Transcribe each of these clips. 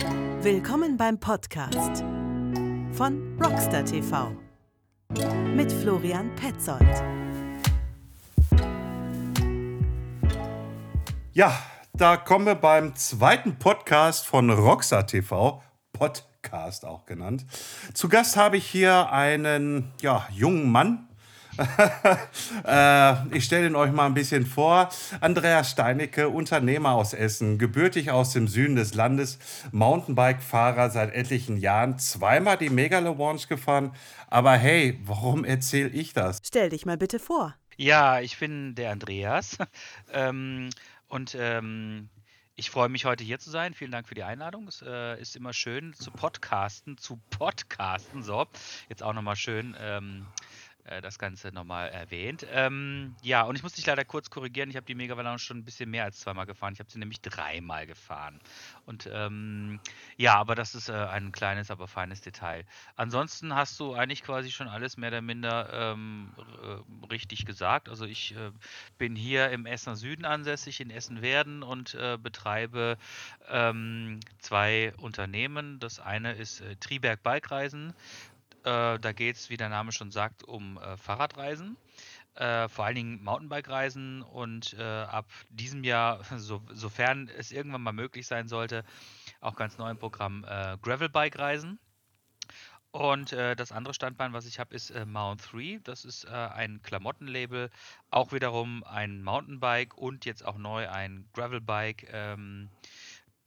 Willkommen beim Podcast von Rockstar TV mit Florian Petzold. Ja, da kommen wir beim zweiten Podcast von Rockstar TV, Podcast auch genannt. Zu Gast habe ich hier einen ja, jungen Mann, äh, ich stelle ihn euch mal ein bisschen vor. Andreas Steinecke, Unternehmer aus Essen, gebürtig aus dem Süden des Landes, Mountainbike-Fahrer seit etlichen Jahren, zweimal die Megalo-Launch gefahren. Aber hey, warum erzähle ich das? Stell dich mal bitte vor. Ja, ich bin der Andreas. ähm, und ähm, ich freue mich heute hier zu sein. Vielen Dank für die Einladung. Es äh, ist immer schön zu podcasten, zu podcasten. So, jetzt auch nochmal schön. Ähm, äh, das Ganze nochmal erwähnt. Ähm, ja, und ich muss dich leider kurz korrigieren. Ich habe die Mega schon ein bisschen mehr als zweimal gefahren. Ich habe sie nämlich dreimal gefahren. Und ähm, ja, aber das ist äh, ein kleines, aber feines Detail. Ansonsten hast du eigentlich quasi schon alles mehr oder minder ähm, äh, richtig gesagt. Also ich äh, bin hier im Essener Süden ansässig, in Essen-Werden und äh, betreibe ähm, zwei Unternehmen. Das eine ist Triberg Bikereisen. Äh, da geht es, wie der Name schon sagt, um äh, Fahrradreisen. Äh, vor allen Dingen Mountainbike-Reisen und äh, ab diesem Jahr, so, sofern es irgendwann mal möglich sein sollte, auch ganz neu im Programm äh, Gravelbike-Reisen. Und das andere Standbein, was ich habe, ist Mount 3. Das ist ein Klamottenlabel, auch wiederum ein Mountainbike und jetzt auch neu ein Gravelbike. Ähm,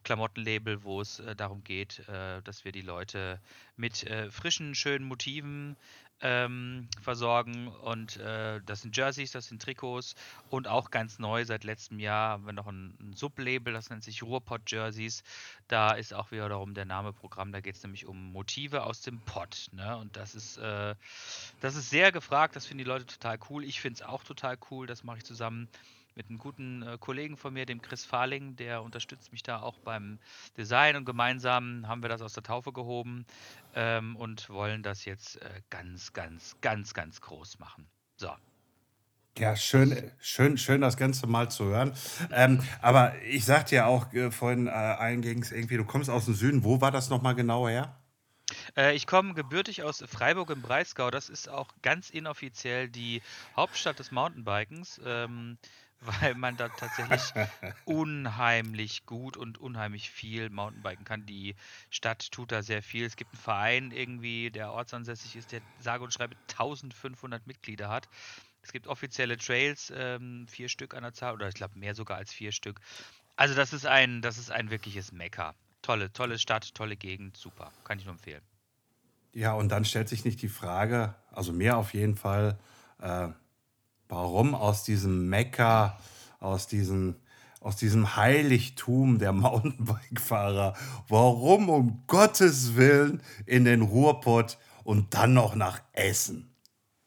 Klamottenlabel, wo es äh, darum geht, äh, dass wir die Leute mit äh, frischen, schönen Motiven ähm, versorgen. Und äh, das sind Jerseys, das sind Trikots und auch ganz neu seit letztem Jahr haben wir noch ein, ein Sublabel, das nennt sich Ruhrpott Jerseys. Da ist auch wiederum der Name Programm, da geht es nämlich um Motive aus dem Pott. Ne? Und das ist, äh, das ist sehr gefragt, das finden die Leute total cool. Ich finde es auch total cool, das mache ich zusammen mit einem guten äh, Kollegen von mir, dem Chris Fahling, der unterstützt mich da auch beim Design und gemeinsam haben wir das aus der Taufe gehoben ähm, und wollen das jetzt äh, ganz, ganz, ganz, ganz groß machen. So. Ja, schön, schön, schön, das Ganze mal zu hören. Ähm, aber ich sagte ja auch äh, vorhin äh, eingängs irgendwie, du kommst aus dem Süden. Wo war das nochmal genau her? Äh, ich komme gebürtig aus Freiburg im Breisgau. Das ist auch ganz inoffiziell die Hauptstadt des Mountainbikens. Weil man da tatsächlich unheimlich gut und unheimlich viel Mountainbiken kann. Die Stadt tut da sehr viel. Es gibt einen Verein irgendwie, der ortsansässig ist, der sage und schreibe 1500 Mitglieder hat. Es gibt offizielle Trails, ähm, vier Stück an der Zahl, oder ich glaube mehr sogar als vier Stück. Also das ist ein, das ist ein wirkliches Mekka. Tolle, tolle Stadt, tolle Gegend, super. Kann ich nur empfehlen. Ja, und dann stellt sich nicht die Frage, also mir auf jeden Fall, äh, warum aus diesem Mekka, aus diesem, aus diesem Heiligtum der Mountainbike-Fahrer, warum um Gottes Willen in den Ruhrpott und dann noch nach Essen?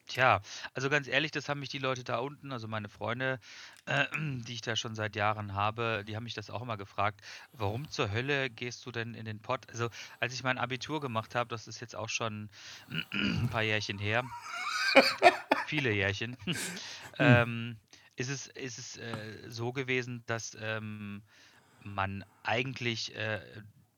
Tja, also ganz ehrlich, das haben mich die Leute da unten, also meine Freunde, äh, die ich da schon seit Jahren habe, die haben mich das auch immer gefragt, warum zur Hölle gehst du denn in den Pott? Also als ich mein Abitur gemacht habe, das ist jetzt auch schon ein paar Jährchen her, viele Jährchen, hm. ähm, ist es, ist es äh, so gewesen, dass ähm, man eigentlich äh,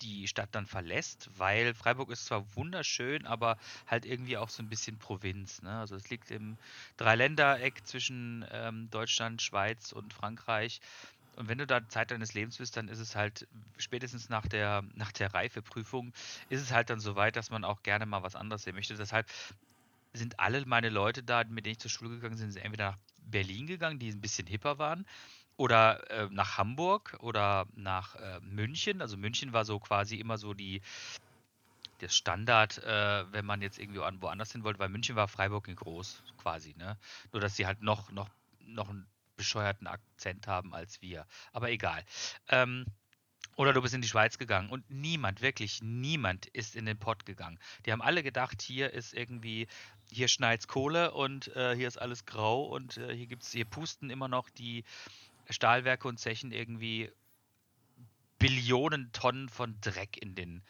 die Stadt dann verlässt, weil Freiburg ist zwar wunderschön, aber halt irgendwie auch so ein bisschen Provinz. Ne? Also es liegt im Dreiländereck zwischen ähm, Deutschland, Schweiz und Frankreich. Und wenn du da Zeit deines Lebens bist, dann ist es halt spätestens nach der, nach der Reifeprüfung, ist es halt dann so weit, dass man auch gerne mal was anderes sehen möchte. Deshalb sind alle meine Leute da, mit denen ich zur Schule gegangen bin, sind entweder nach Berlin gegangen, die ein bisschen hipper waren, oder äh, nach Hamburg oder nach äh, München. Also München war so quasi immer so die das Standard, äh, wenn man jetzt irgendwie woanders hin wollte, weil München war Freiburg in groß quasi, ne? Nur dass sie halt noch noch noch einen bescheuerten Akzent haben als wir. Aber egal. Ähm, oder du bist in die Schweiz gegangen und niemand, wirklich niemand ist in den Pott gegangen. Die haben alle gedacht, hier ist irgendwie, hier schneit's Kohle und äh, hier ist alles grau und äh, hier gibt's, hier pusten immer noch die Stahlwerke und Zechen irgendwie Billionen Tonnen von Dreck in den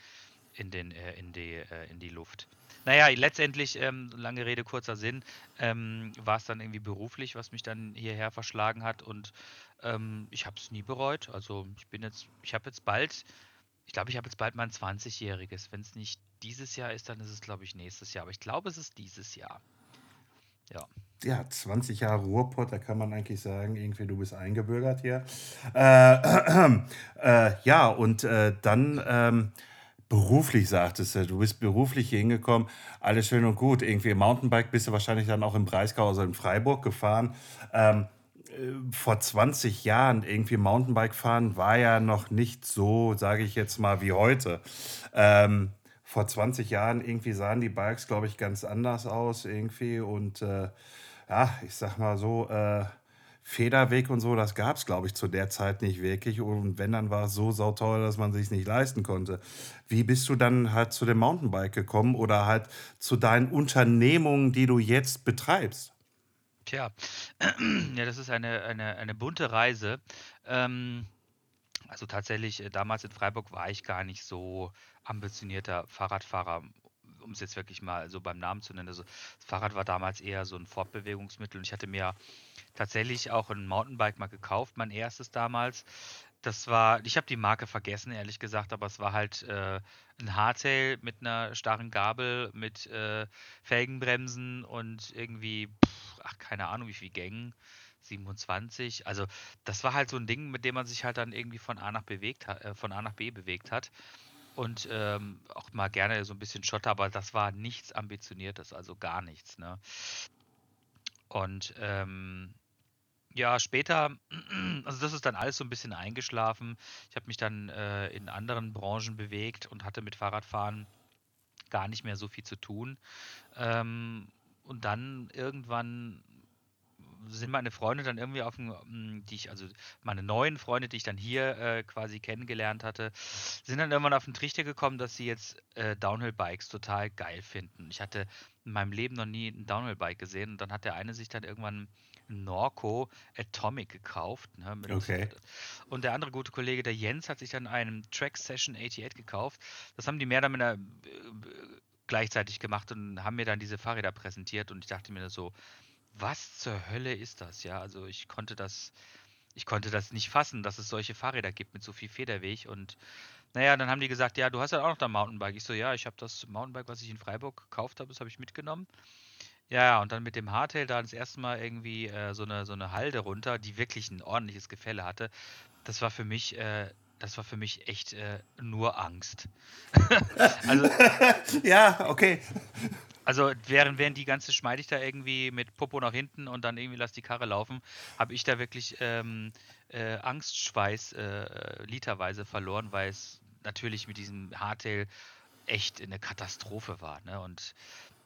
in den äh, in die äh, in die Luft. Naja, letztendlich ähm, lange Rede kurzer Sinn ähm, war es dann irgendwie beruflich, was mich dann hierher verschlagen hat und ähm, ich habe es nie bereut. Also ich bin jetzt ich habe jetzt bald Ich glaube, ich habe jetzt bald mein 20-jähriges. Wenn es nicht dieses Jahr ist, dann ist es, glaube ich, nächstes Jahr. Aber ich glaube, es ist dieses Jahr. Ja. Ja, 20 Jahre Ruhrpott, da kann man eigentlich sagen, irgendwie du bist eingebürgert hier. Äh, äh, ja, und äh, dann ähm, beruflich sagtest du, du bist beruflich hier hingekommen, alles schön und gut. Irgendwie Mountainbike bist du wahrscheinlich dann auch im Breisgau, also in Freiburg gefahren. Ähm, äh, vor 20 Jahren irgendwie Mountainbike fahren war ja noch nicht so, sage ich jetzt mal, wie heute. Ähm, vor 20 Jahren irgendwie sahen die Bikes, glaube ich, ganz anders aus irgendwie. Und äh, ja, ich sag mal so, äh, Federweg und so, das gab es, glaube ich, zu der Zeit nicht wirklich. Und wenn, dann war es so sauteuer, dass man sich nicht leisten konnte. Wie bist du dann halt zu dem Mountainbike gekommen oder halt zu deinen Unternehmungen, die du jetzt betreibst? Tja, ja, das ist eine, eine, eine bunte Reise. Ähm, also tatsächlich, äh, damals in Freiburg war ich gar nicht so ambitionierter Fahrradfahrer, um es jetzt wirklich mal so beim Namen zu nennen. Also das Fahrrad war damals eher so ein Fortbewegungsmittel und ich hatte mir tatsächlich auch ein Mountainbike mal gekauft, mein erstes damals. Das war, ich habe die Marke vergessen, ehrlich gesagt, aber es war halt äh, ein Hardtail mit einer starren Gabel, mit äh, Felgenbremsen und irgendwie, pff, ach, keine Ahnung, wie viel Gängen. 27. Also das war halt so ein Ding, mit dem man sich halt dann irgendwie von A nach, bewegt äh, von A nach B bewegt hat. Und ähm, auch mal gerne so ein bisschen Schotter, aber das war nichts Ambitioniertes, also gar nichts. Ne? Und ähm, ja, später, also das ist dann alles so ein bisschen eingeschlafen. Ich habe mich dann äh, in anderen Branchen bewegt und hatte mit Fahrradfahren gar nicht mehr so viel zu tun. Ähm, und dann irgendwann sind meine Freunde dann irgendwie auf dem, hm, die ich, also meine neuen Freunde, die ich dann hier äh, quasi kennengelernt hatte, sind dann irgendwann auf den Trichter gekommen, dass sie jetzt äh, Downhill-Bikes total geil finden. Ich hatte in meinem Leben noch nie ein Downhill-Bike gesehen und dann hat der eine sich dann irgendwann ein Norco Atomic gekauft. Ne, okay. Und der andere gute Kollege, der Jens, hat sich dann einen Track Session 88 gekauft. Das haben die mehr oder minder äh, gleichzeitig gemacht und haben mir dann diese Fahrräder präsentiert und ich dachte mir so, was zur Hölle ist das? Ja, also ich konnte das, ich konnte das nicht fassen, dass es solche Fahrräder gibt mit so viel Federweg. Und naja, dann haben die gesagt, ja, du hast ja auch noch dein Mountainbike. Ich so, ja, ich habe das Mountainbike, was ich in Freiburg gekauft habe, das habe ich mitgenommen. Ja, und dann mit dem Hardtail da das erste Mal irgendwie äh, so, eine, so eine Halde runter, die wirklich ein ordentliches Gefälle hatte. Das war für mich, äh, das war für mich echt äh, nur Angst. also, ja, okay. Also während, während die ganze schmeide ich da irgendwie mit Popo nach hinten und dann irgendwie lass die Karre laufen, habe ich da wirklich ähm, äh, Angstschweiß äh, literweise verloren, weil es natürlich mit diesem Hardtail echt eine Katastrophe war. Ne? Und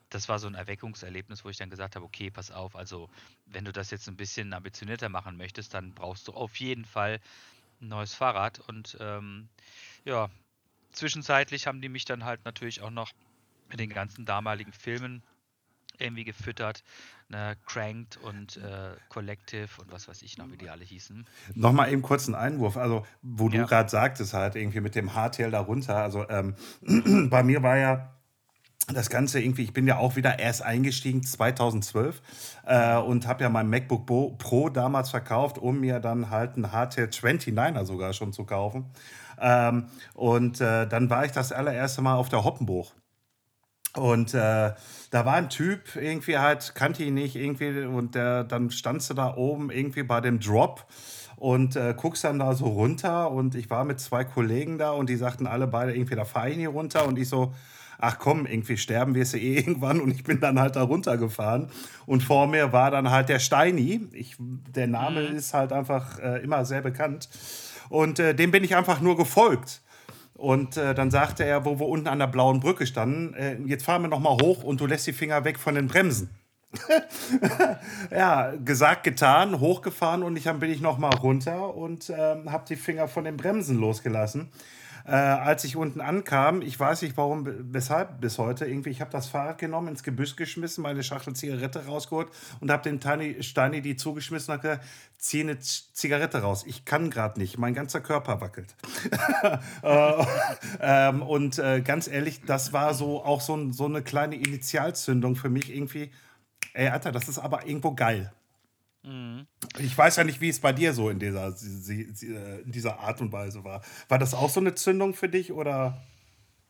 das war so ein Erweckungserlebnis, wo ich dann gesagt habe, okay, pass auf, also wenn du das jetzt ein bisschen ambitionierter machen möchtest, dann brauchst du auf jeden Fall ein neues Fahrrad. Und ähm, ja, zwischenzeitlich haben die mich dann halt natürlich auch noch mit den ganzen damaligen Filmen irgendwie gefüttert. Ne, Cranked und äh, Collective und was weiß ich noch, wie die alle hießen. Nochmal eben kurz einen Einwurf. Also, wo ja. du gerade sagtest, halt irgendwie mit dem Hardtail darunter. Also, ähm, bei mir war ja das Ganze irgendwie, ich bin ja auch wieder erst eingestiegen 2012 äh, und habe ja mein MacBook Pro damals verkauft, um mir dann halt einen Hardtail 29er sogar schon zu kaufen. Ähm, und äh, dann war ich das allererste Mal auf der Hoppenbuch. Und äh, da war ein Typ, irgendwie halt, kannte ihn nicht, irgendwie, und der, dann standst du da oben irgendwie bei dem Drop und äh, guckst dann da so runter. Und ich war mit zwei Kollegen da und die sagten alle beide, irgendwie, da fahre ich nie runter. Und ich so, ach komm, irgendwie sterben wir es eh irgendwann. Und ich bin dann halt da runtergefahren. Und vor mir war dann halt der Steini. Ich, der Name mhm. ist halt einfach äh, immer sehr bekannt. Und äh, dem bin ich einfach nur gefolgt. Und äh, dann sagte er, wo wir unten an der blauen Brücke standen, äh, jetzt fahren wir noch mal hoch und du lässt die Finger weg von den Bremsen. ja, gesagt, getan, hochgefahren und ich, dann bin ich noch mal runter und äh, habe die Finger von den Bremsen losgelassen äh, als ich unten ankam, ich weiß nicht warum, weshalb bis heute, irgendwie, ich habe das Fahrrad genommen, ins Gebüsch geschmissen, meine Schachtel Zigarette rausgeholt und habe dem Tiny, Steini die zugeschmissen und gesagt, zieh eine Zigarette raus. Ich kann gerade nicht, mein ganzer Körper wackelt. äh, ähm, und äh, ganz ehrlich, das war so auch so, so eine kleine Initialzündung für mich irgendwie. Ey, Alter, das ist aber irgendwo geil. Mhm. Ich weiß ja nicht, wie es bei dir so in dieser, in dieser Art und Weise war. War das auch so eine Zündung für dich oder?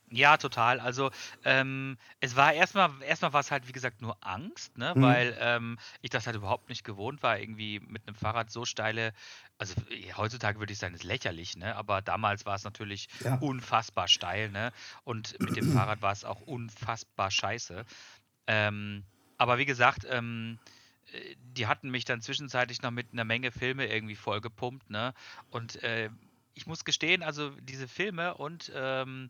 Ja, total. Also, ähm, es war erstmal erstmal war es halt, wie gesagt, nur Angst, ne, Mhm. weil, ähm, ich das halt überhaupt nicht gewohnt war, irgendwie mit einem Fahrrad so steile also, äh, heutzutage würde ich sagen, ist lächerlich, ne, aber damals war es natürlich Ja. unfassbar steil, ne, und mit dem Fahrrad war es auch unfassbar scheiße. Ähm, aber wie gesagt, ähm, äh, die hatten mich dann zwischenzeitlich noch mit einer Menge Filme irgendwie vollgepumpt, ne, und, äh, ich muss gestehen, also diese Filme und, ähm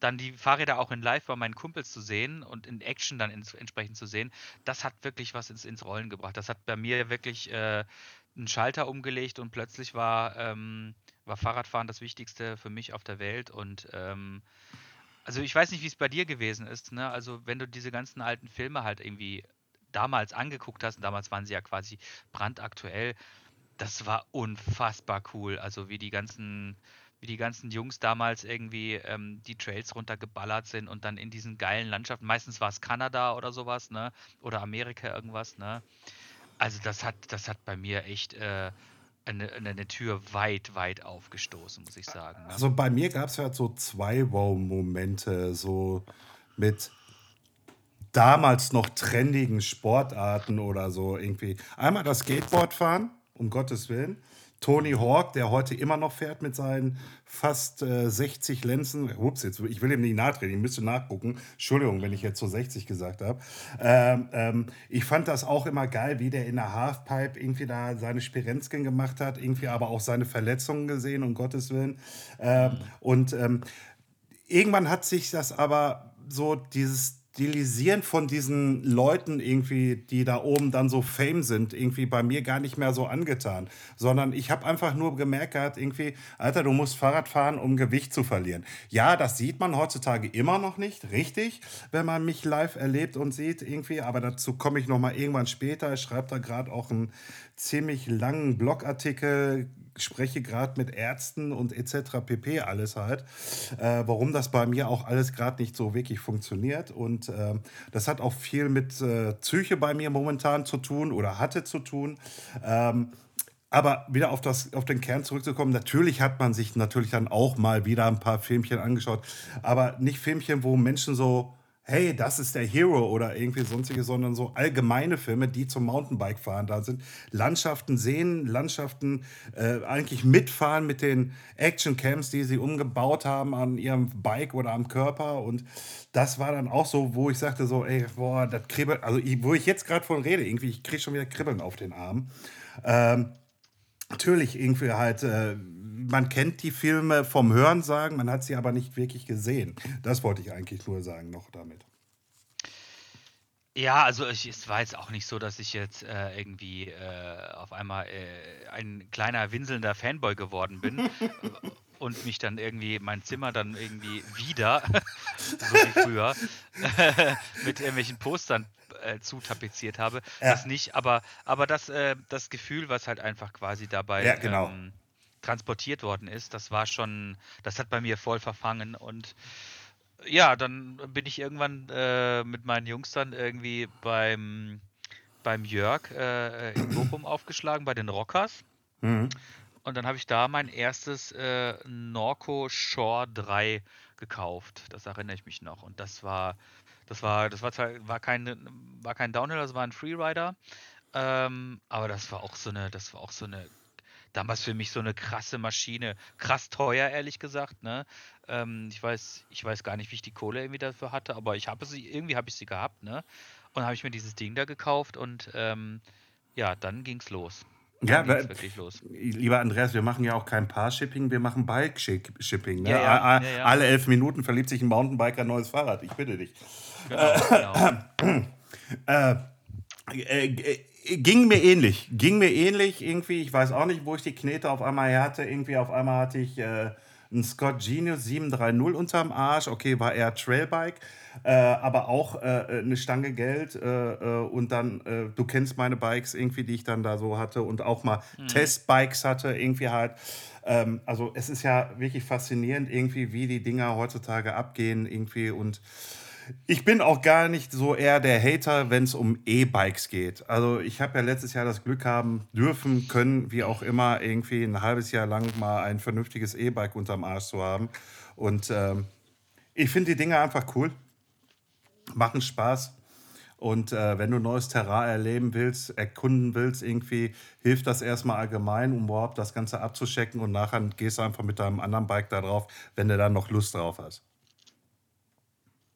dann die Fahrräder auch in Live bei meinen Kumpels zu sehen und in Action dann ins, entsprechend zu sehen, das hat wirklich was ins, ins Rollen gebracht. Das hat bei mir wirklich äh, einen Schalter umgelegt und plötzlich war, ähm, war Fahrradfahren das Wichtigste für mich auf der Welt und ähm, also ich weiß nicht, wie es bei dir gewesen ist, ne? Also wenn du diese ganzen alten Filme halt irgendwie damals angeguckt hast, und damals waren sie ja quasi brandaktuell, das war unfassbar cool. Also wie die ganzen wie die ganzen Jungs damals irgendwie ähm, die Trails runtergeballert sind und dann in diesen geilen Landschaften, meistens war es Kanada oder sowas, ne? Oder Amerika irgendwas, ne? Also das hat, das hat bei mir echt äh, eine, eine Tür weit, weit aufgestoßen, muss ich sagen. Ne? Also bei mir gab es ja so zwei Wow-Momente, so mit damals noch trendigen Sportarten oder so irgendwie. Einmal das Skateboardfahren, um Gottes Willen. Tony Hawk, der heute immer noch fährt mit seinen fast äh, 60 Lenzen. Ups, jetzt, ich will ihm nicht nachtreten, ich müsste nachgucken. Entschuldigung, wenn ich jetzt so 60 gesagt habe. Ähm, ähm, ich fand das auch immer geil, wie der in der Halfpipe irgendwie da seine Spirenzken gemacht hat, irgendwie aber auch seine Verletzungen gesehen, um Gottes Willen. Ähm, und ähm, irgendwann hat sich das aber so dieses Stilisieren von diesen Leuten irgendwie, die da oben dann so Fame sind, irgendwie bei mir gar nicht mehr so angetan, sondern ich habe einfach nur gemerkt irgendwie, Alter, du musst Fahrrad fahren, um Gewicht zu verlieren. Ja, das sieht man heutzutage immer noch nicht, richtig, wenn man mich live erlebt und sieht irgendwie, aber dazu komme ich noch mal irgendwann später. Ich schreibe da gerade auch einen ziemlich langen Blogartikel spreche gerade mit Ärzten und etc. pp. alles halt, äh, warum das bei mir auch alles gerade nicht so wirklich funktioniert. Und äh, das hat auch viel mit äh, Psyche bei mir momentan zu tun oder hatte zu tun. Ähm, aber wieder auf, das, auf den Kern zurückzukommen, natürlich hat man sich natürlich dann auch mal wieder ein paar Filmchen angeschaut, aber nicht Filmchen, wo Menschen so hey, das ist der Hero oder irgendwie sonstige, sondern so allgemeine Filme, die zum Mountainbike-Fahren da sind. Landschaften sehen, Landschaften äh, eigentlich mitfahren mit den Action-Camps, die sie umgebaut haben an ihrem Bike oder am Körper. Und das war dann auch so, wo ich sagte so, ey, boah, das kribbelt, also ich, wo ich jetzt gerade von rede, irgendwie, ich kriege schon wieder Kribbeln auf den Arm. Ähm, natürlich irgendwie halt... Äh, man kennt die Filme vom Hörensagen, man hat sie aber nicht wirklich gesehen. Das wollte ich eigentlich nur sagen noch damit. Ja, also ich, es war jetzt auch nicht so, dass ich jetzt äh, irgendwie äh, auf einmal äh, ein kleiner winselnder Fanboy geworden bin und mich dann irgendwie mein Zimmer dann irgendwie wieder, so wie früher, mit irgendwelchen Postern äh, zutapeziert habe. Ja. Das nicht, aber, aber das, äh, das Gefühl, was halt einfach quasi dabei ja, genau. ähm, transportiert worden ist, das war schon, das hat bei mir voll verfangen und ja, dann bin ich irgendwann äh, mit meinen Jungs dann irgendwie beim, beim Jörg äh, in Bochum aufgeschlagen, bei den Rockers. Mhm. Und dann habe ich da mein erstes äh, Norco Shore 3 gekauft. Das erinnere ich mich noch. Und das war, das war, das war zwar war kein, war kein Downhill, das war ein Freerider. Ähm, aber das war auch so eine, das war auch so eine damals für mich so eine krasse Maschine. Krass teuer, ehrlich gesagt. Ne? Ähm, ich, weiß, ich weiß gar nicht, wie ich die Kohle irgendwie dafür hatte, aber ich habe sie, irgendwie habe ich sie gehabt, ne? Und habe ich mir dieses Ding da gekauft und ähm, ja, dann ging es los. ja, wirklich los. Lieber Andreas, wir machen ja auch kein Paar-Shipping, wir machen Bike-Shipping. Ne? Ja, ja, ja, Alle elf Minuten verliebt sich ein Mountainbiker ein neues Fahrrad. Ich bitte dich. Genau, genau. äh, äh, äh ging mir ähnlich. Ging mir ähnlich irgendwie. Ich weiß auch nicht, wo ich die Knete auf einmal her hatte. Irgendwie auf einmal hatte ich äh, einen Scott Genius 730 unterm Arsch. Okay, war eher Trailbike. Äh, aber auch äh, eine Stange Geld äh, äh und dann, äh, du kennst meine Bikes irgendwie, die ich dann da so hatte und auch mal mhm. Testbikes hatte, irgendwie halt. Ähm, also es ist ja wirklich faszinierend irgendwie, wie die Dinger heutzutage abgehen irgendwie und Ich bin auch gar nicht so eher der Hater, wenn es um E-Bikes geht. Also ich habe ja letztes Jahr das Glück haben dürfen, können, wie auch immer, irgendwie ein halbes Jahr lang mal ein vernünftiges E-Bike unterm Arsch zu haben. Und ähm, ich finde die Dinge einfach cool, machen Spaß. Und äh, wenn du neues Terrain erleben willst, erkunden willst, irgendwie hilft das erstmal allgemein, um überhaupt das Ganze abzuschecken und nachher gehst du einfach mit deinem anderen Bike da drauf, wenn du dann noch Lust drauf hast.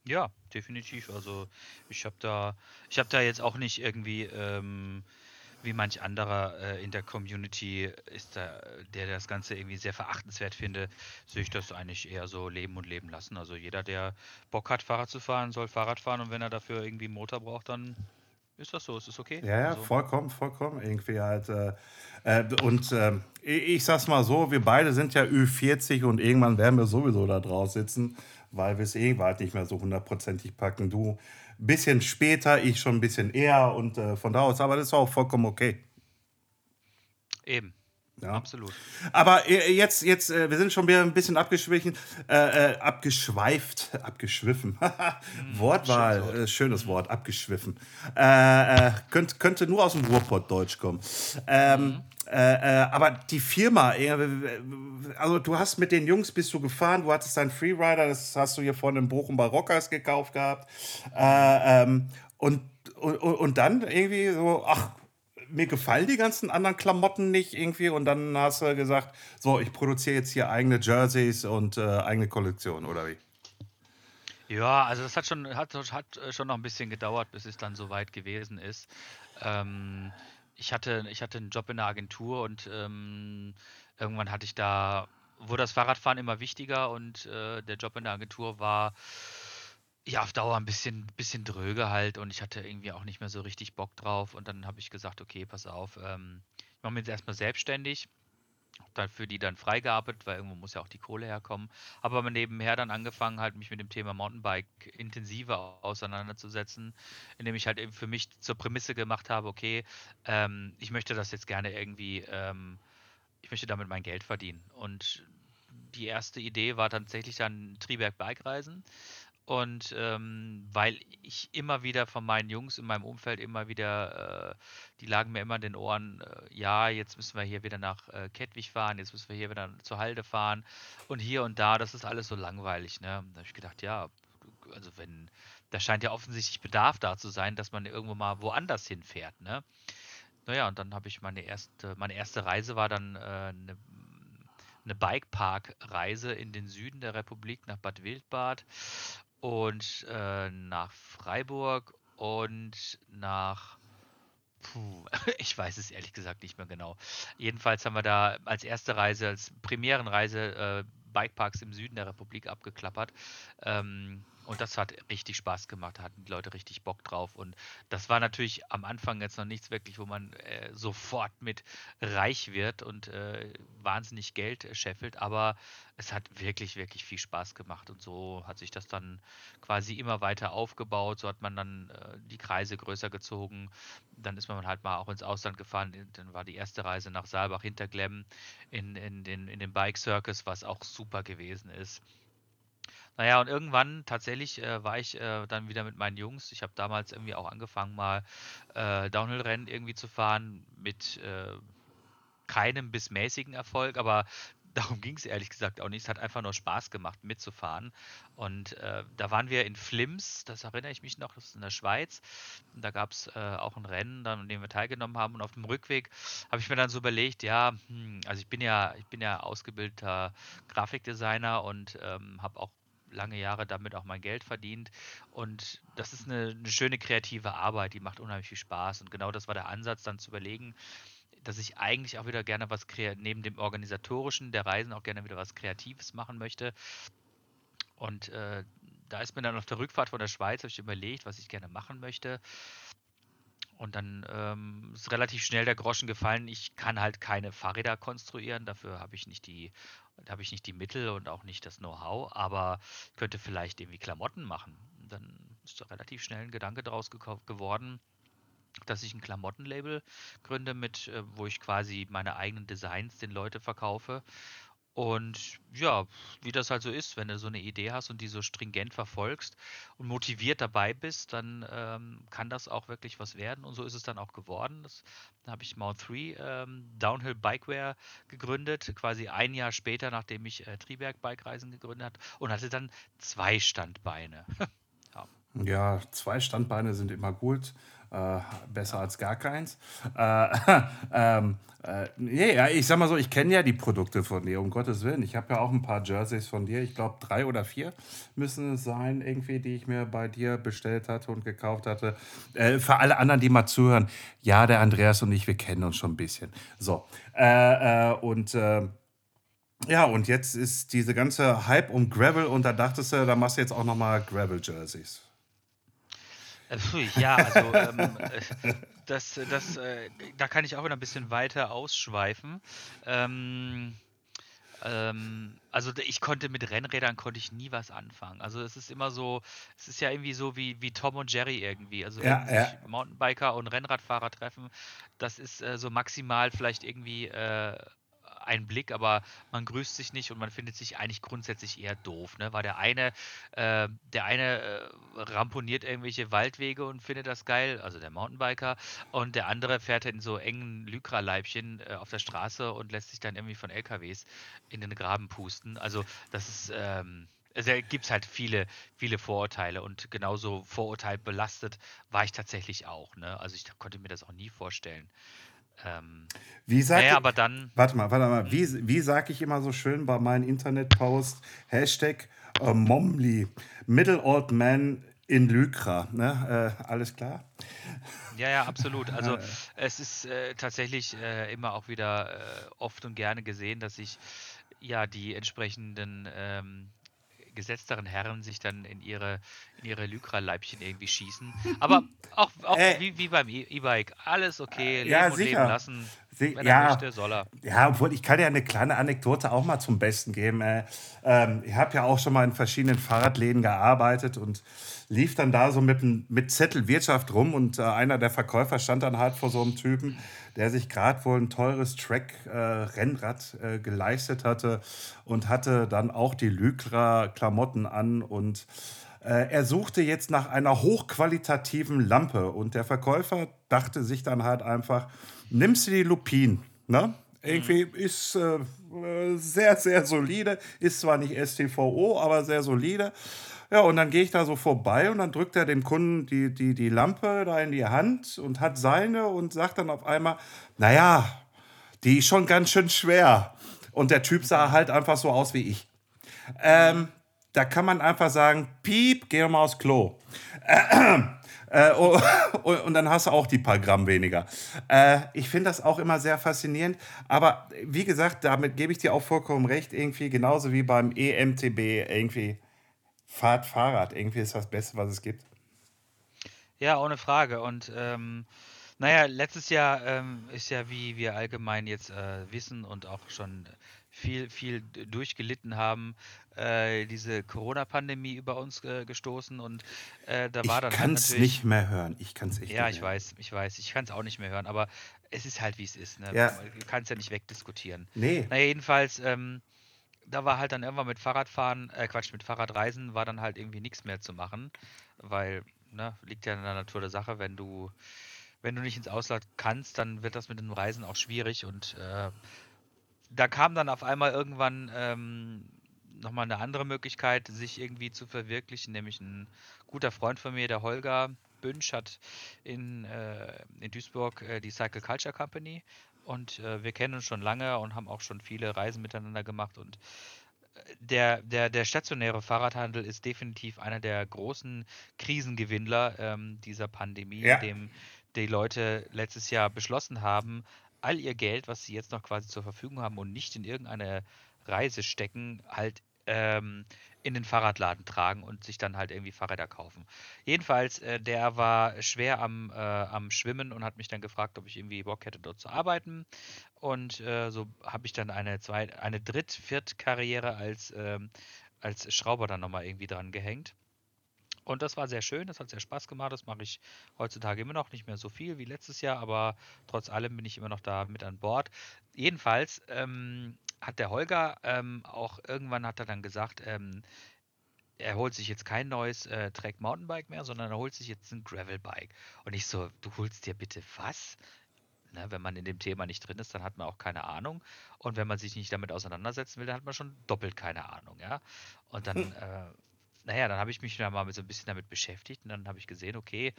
Ja, definitiv. Also ich habe da, ich habe da jetzt auch nicht irgendwie ähm, wie manch anderer äh, in der Community ist da, der das Ganze irgendwie sehr verachtenswert finde, sehe ich das eigentlich eher so leben und leben lassen. Also jeder, der Bock hat, Fahrrad zu fahren, soll Fahrrad fahren und wenn er dafür irgendwie einen Motor braucht, dann ist das so, ist das okay? Ja, ja, Also, vollkommen, vollkommen. Irgendwie halt. Äh, äh, und äh, ich, sag's mal so, wir beide sind ja Ü40 und irgendwann werden wir sowieso da draus sitzen, weil wir es eh halt nicht mehr so hundertprozentig packen. Du ein bisschen später, ich schon ein bisschen eher und äh, von da aus, aber das ist auch vollkommen okay. eben, Ja. absolut. Aber äh, jetzt, jetzt, äh, wir sind schon wieder ein bisschen abgeschwichen, äh, äh, abgeschweift, abgeschwiffen. Wortwahl, schönes Wort. schönes Wort, abgeschwiffen. Äh, äh, könnt, könnte nur aus dem Ruhrpott-Deutsch kommen. Ähm, äh, äh, aber die Firma, äh, also du hast mit den Jungs bist du gefahren, du hattest deinen Freerider, das hast du hier vorne in Bochum bei Rockers gekauft gehabt. Äh, ähm, und, und, und dann irgendwie so, ach, mir gefallen die ganzen anderen Klamotten nicht irgendwie und dann hast du gesagt, so, ich produziere jetzt hier eigene Jerseys und äh, eigene Kollektion, oder wie? Ja, also das hat schon, hat, hat äh, schon noch ein bisschen gedauert, bis es dann so weit gewesen ist. Ähm, ich hatte, ich hatte einen Job in der Agentur und ähm, irgendwann hatte ich da, wurde das Fahrradfahren immer wichtiger und äh, der Job in der Agentur war ja auf Dauer ein bisschen, bisschen dröge halt und ich hatte irgendwie auch nicht mehr so richtig Bock drauf und dann habe ich gesagt, okay, pass auf, ähm, ich mache mich jetzt erstmal selbstständig hab dann für die dann freigearbeitet, weil irgendwo muss ja auch die Kohle herkommen. Aber nebenher dann angefangen, halt mich mit dem Thema Mountainbike intensiver auseinanderzusetzen, indem ich halt eben für mich zur Prämisse gemacht habe, okay, ähm, ich möchte das jetzt gerne irgendwie, ähm, ich möchte damit mein Geld verdienen. Und die erste Idee war tatsächlich dann Triberg Bike Reisen. Und ähm, weil ich immer wieder von meinen Jungs in meinem Umfeld immer wieder, äh, die lagen mir immer in den Ohren, äh, ja, jetzt müssen wir hier wieder nach äh, Kettwig fahren, jetzt müssen wir hier wieder zur Halde fahren und hier und da, das ist alles so langweilig, ne? Da habe ich gedacht, ja, also wenn, da scheint ja offensichtlich Bedarf da zu sein, dass man irgendwo mal woanders hinfährt, ne? Naja, und dann habe ich meine erste, meine erste Reise war dann äh, eine, eine Bikepark-Reise in den Süden der Republik nach Bad Wildbad und äh, nach Freiburg und nach. Puh, ich weiß es ehrlich gesagt nicht mehr genau. Jedenfalls haben wir da als erste Reise, als Premierenreise äh, Bikeparks im Süden der Republik abgeklappert. Ähm, und das hat richtig Spaß gemacht, da hatten die Leute richtig Bock drauf. Und das war natürlich am Anfang jetzt noch nichts wirklich, wo man äh, sofort mit reich wird und äh, wahnsinnig Geld äh, scheffelt, aber es hat wirklich, wirklich viel Spaß gemacht. Und so hat sich das dann quasi immer weiter aufgebaut. So hat man dann äh, die Kreise größer gezogen. Dann ist man halt mal auch ins Ausland gefahren. Dann war die erste Reise nach Saalbach Hinterglemm in, in, den, in den Bike Circus, was auch super gewesen ist. Naja, und irgendwann tatsächlich äh, war ich äh, dann wieder mit meinen Jungs. Ich habe damals irgendwie auch angefangen, mal äh, Downhill-Rennen irgendwie zu fahren mit äh, keinem bis mäßigen Erfolg, aber darum ging es ehrlich gesagt auch nicht. Es hat einfach nur Spaß gemacht, mitzufahren. Und äh, da waren wir in Flims, das erinnere ich mich noch, das ist in der Schweiz. Und da gab es äh, auch ein Rennen, dann, an dem wir teilgenommen haben. Und auf dem Rückweg habe ich mir dann so überlegt, ja, hm, also ich bin ja, ich bin ja ausgebildeter Grafikdesigner und ähm, habe auch lange Jahre damit auch mein Geld verdient. Und das ist eine, eine schöne kreative Arbeit, die macht unheimlich viel Spaß. Und genau das war der Ansatz, dann zu überlegen, dass ich eigentlich auch wieder gerne was neben dem organisatorischen der Reisen auch gerne wieder was Kreatives machen möchte. Und äh, da ist mir dann auf der Rückfahrt von der Schweiz habe ich überlegt, was ich gerne machen möchte. Und dann ähm, ist relativ schnell der Groschen gefallen. Ich kann halt keine Fahrräder konstruieren. Dafür habe ich nicht die, da habe ich nicht die Mittel und auch nicht das Know-how. Aber könnte vielleicht irgendwie Klamotten machen. Dann ist da relativ schnell ein Gedanke daraus geko- geworden, dass ich ein Klamottenlabel gründe, mit, äh, wo ich quasi meine eigenen Designs den Leute verkaufe. Und ja, wie das halt so ist, wenn du so eine Idee hast und die so stringent verfolgst und motiviert dabei bist, dann ähm, kann das auch wirklich was werden. Und so ist es dann auch geworden. Das, da habe ich Mount 3 ähm, Downhill Bikeware gegründet, quasi ein Jahr später, nachdem ich äh, Triberg Bikereisen gegründet habe und hatte dann zwei Standbeine. Ja, zwei Standbeine sind immer gut. Äh, besser als gar keins. Äh, ähm, äh, nee, ich sag mal so, ich kenne ja die Produkte von dir, um Gottes Willen. Ich habe ja auch ein paar Jerseys von dir. Ich glaube, drei oder vier müssen es sein, irgendwie, die ich mir bei dir bestellt hatte und gekauft hatte. Äh, für alle anderen, die mal zuhören, ja, der Andreas und ich, wir kennen uns schon ein bisschen. So. Äh, äh, und. ja, und jetzt ist diese ganze Hype um Gravel und da dachtest du, da machst du jetzt auch nochmal Gravel-Jerseys. Äh, ja, also ähm, äh, das, das, äh, da kann ich auch wieder ein bisschen weiter ausschweifen. Ähm, ähm, also ich konnte mit Rennrädern konnte ich nie was anfangen. Also es ist immer so, es ist ja irgendwie so wie, wie Tom und Jerry irgendwie. Also wenn Ja, ja. sich Mountainbiker und Rennradfahrer treffen, das ist äh, so maximal vielleicht irgendwie äh, ein Blick, aber man grüßt sich nicht und man findet sich eigentlich grundsätzlich eher doof, ne? Weil der eine, äh, der eine äh, ramponiert irgendwelche Waldwege und findet das geil, also der Mountainbiker, und der andere fährt in so engen Lycra-Leibchen äh, auf der Straße und lässt sich dann irgendwie von LKWs in den Graben pusten. Also das ist, ähm, also gibt es halt viele, viele Vorurteile und genauso vorurteilbelastet war ich tatsächlich auch, ne? Also ich konnte mir das auch nie vorstellen. Ähm, Wie sag naja, ich, aber dann, warte mal, warte mal. Wie, wie sage ich immer so schön bei meinen Internetposts? Hashtag äh, Momli, Middle Old Man in Lycra. Ne? Äh, alles klar? ja, ja, absolut. Also es ist äh, tatsächlich äh, immer auch wieder äh, oft und gerne gesehen, dass ich ja die entsprechenden ähm, gesetzteren Herren sich dann in ihre, in ihre Lycra-Leibchen irgendwie schießen. Aber auch, auch Äh, wie, wie beim E-Bike, alles okay, leben ja, und leben lassen. Wenn er ja. möchte, soll er. Ja, obwohl ich kann ja eine kleine Anekdote auch mal zum Besten geben. Äh, ähm, ich habe ja auch schon mal in verschiedenen Fahrradläden gearbeitet und lief dann da so mit, mit Zettel Wirtschaft rum und äh, einer der Verkäufer stand dann halt vor so einem Typen, der sich gerade wohl ein teures Track-Rennrad äh, geleistet hatte und hatte dann auch die Lycra-Klamotten an und äh, er suchte jetzt nach einer hochqualitativen Lampe und der Verkäufer dachte sich dann halt einfach, nimmst du die Lupin, ne? Irgendwie ist äh, äh, sehr, sehr solide, ist zwar nicht STVO, aber sehr solide. Ja, und dann gehe ich da so vorbei und dann drückt er dem Kunden die, die, die Lampe da in die Hand und hat seine und sagt dann auf einmal, naja, die ist schon ganz schön schwer. Und der Typ sah halt einfach so aus wie ich. Ähm, da kann man einfach sagen, piep, geh mal aufs Klo. Äh, oh, und, und dann hast du auch die paar Gramm weniger. Äh, ich finde das auch immer sehr faszinierend. Aber wie gesagt, damit gebe ich dir auch vollkommen recht. Irgendwie genauso wie beim EMTB. Irgendwie Fahrt Fahrrad. Irgendwie ist das Beste, was es gibt. Ja, ohne Frage. Und ähm, naja, letztes Jahr ähm, ist ja, wie wir allgemein jetzt äh, wissen und auch schon viel, viel durchgelitten haben, äh, diese Corona-Pandemie über uns äh, gestoßen und äh, da war Ich dann halt kann es nicht mehr hören. Ich kann es echt Ja, nicht ich mehr weiß, ich weiß, ich kann es auch nicht mehr hören, aber es ist halt wie es ist, ne? Ja. Du kannst ja nicht wegdiskutieren. Nee. Naja, jedenfalls, ähm, da war halt dann irgendwann mit Fahrradfahren, äh, Quatsch, mit Fahrradreisen war dann halt irgendwie nichts mehr zu machen, weil, ne, liegt ja in der Natur der Sache, wenn du, wenn du nicht ins Ausland kannst, dann wird das mit dem Reisen auch schwierig und äh, da kam dann auf einmal irgendwann ähm, nochmal eine andere Möglichkeit, sich irgendwie zu verwirklichen, nämlich ein guter Freund von mir, der Holger Bünsch, hat in, äh, in Duisburg äh, die Cycle Culture Company und äh, wir kennen uns schon lange und haben auch schon viele Reisen miteinander gemacht und der, der, der stationäre Fahrradhandel ist definitiv einer der großen Krisengewinnler ähm, dieser Pandemie, Ja. in dem die Leute letztes Jahr beschlossen haben, all ihr Geld, was sie jetzt noch quasi zur Verfügung haben und nicht in irgendeine Reise stecken, halt ähm, in den Fahrradladen tragen und sich dann halt irgendwie Fahrräder kaufen. Jedenfalls, äh, der war schwer am, äh, am Schwimmen und hat mich dann gefragt, ob ich irgendwie Bock hätte, dort zu arbeiten. Und äh, so habe ich dann eine, Zweit-, eine Dritt-, Viert-Karriere als, ähm, als Schrauber dann nochmal irgendwie dran gehängt. Und das war sehr schön, das hat sehr Spaß gemacht. Das mache ich heutzutage immer noch nicht mehr so viel wie letztes Jahr, aber trotz allem bin ich immer noch da mit an Bord. Jedenfalls ähm, hat der Holger ähm, auch irgendwann hat er dann gesagt, ähm, er holt sich jetzt kein neues äh, Track Mountainbike mehr, sondern er holt sich jetzt ein Gravelbike. Und ich so, du holst dir bitte was? Ne, wenn man in dem Thema nicht drin ist, dann hat man auch keine Ahnung. Und wenn man sich nicht damit auseinandersetzen will, dann hat man schon doppelt keine Ahnung, ja. Und dann, äh, naja, dann habe ich mich da mal so ein bisschen damit beschäftigt und dann habe ich gesehen, okay,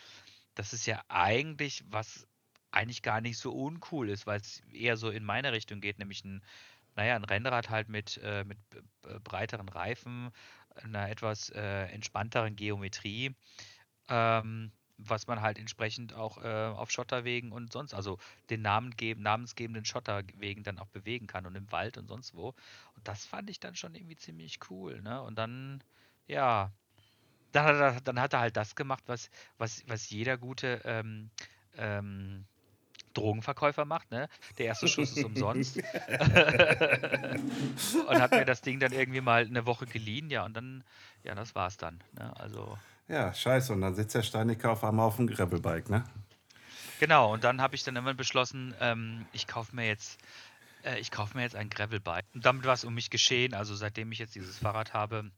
das ist ja eigentlich was eigentlich gar nicht so uncool ist, weil es eher so in meine Richtung geht, nämlich ein, naja, ein Rennrad halt mit, äh, mit breiteren Reifen, einer etwas äh, entspannteren Geometrie, ähm, was man halt entsprechend auch äh, auf Schotterwegen und sonst, also den Namen geben, namensgebenden Schotterwegen dann auch bewegen kann und im Wald und sonst wo. Und das fand ich dann schon irgendwie ziemlich cool, ne? Und dann, ja, dann hat er, dann hat er halt das gemacht, was, was, was jeder gute ähm, ähm, Drogenverkäufer macht, ne? Der erste Schuss ist umsonst. und hat mir das Ding dann irgendwie mal eine Woche geliehen, ja, und dann, ja, das war's dann. Ne? Also. Ja, scheiße, und dann sitzt der Steiniker auf einmal auf dem Gravelbike, ne? Genau, und dann habe ich dann immer beschlossen, ähm, ich kaufe mir jetzt, äh, ich kaufe mir jetzt ein Gravelbike. Und damit war es um mich geschehen. Also seitdem ich jetzt dieses Fahrrad habe,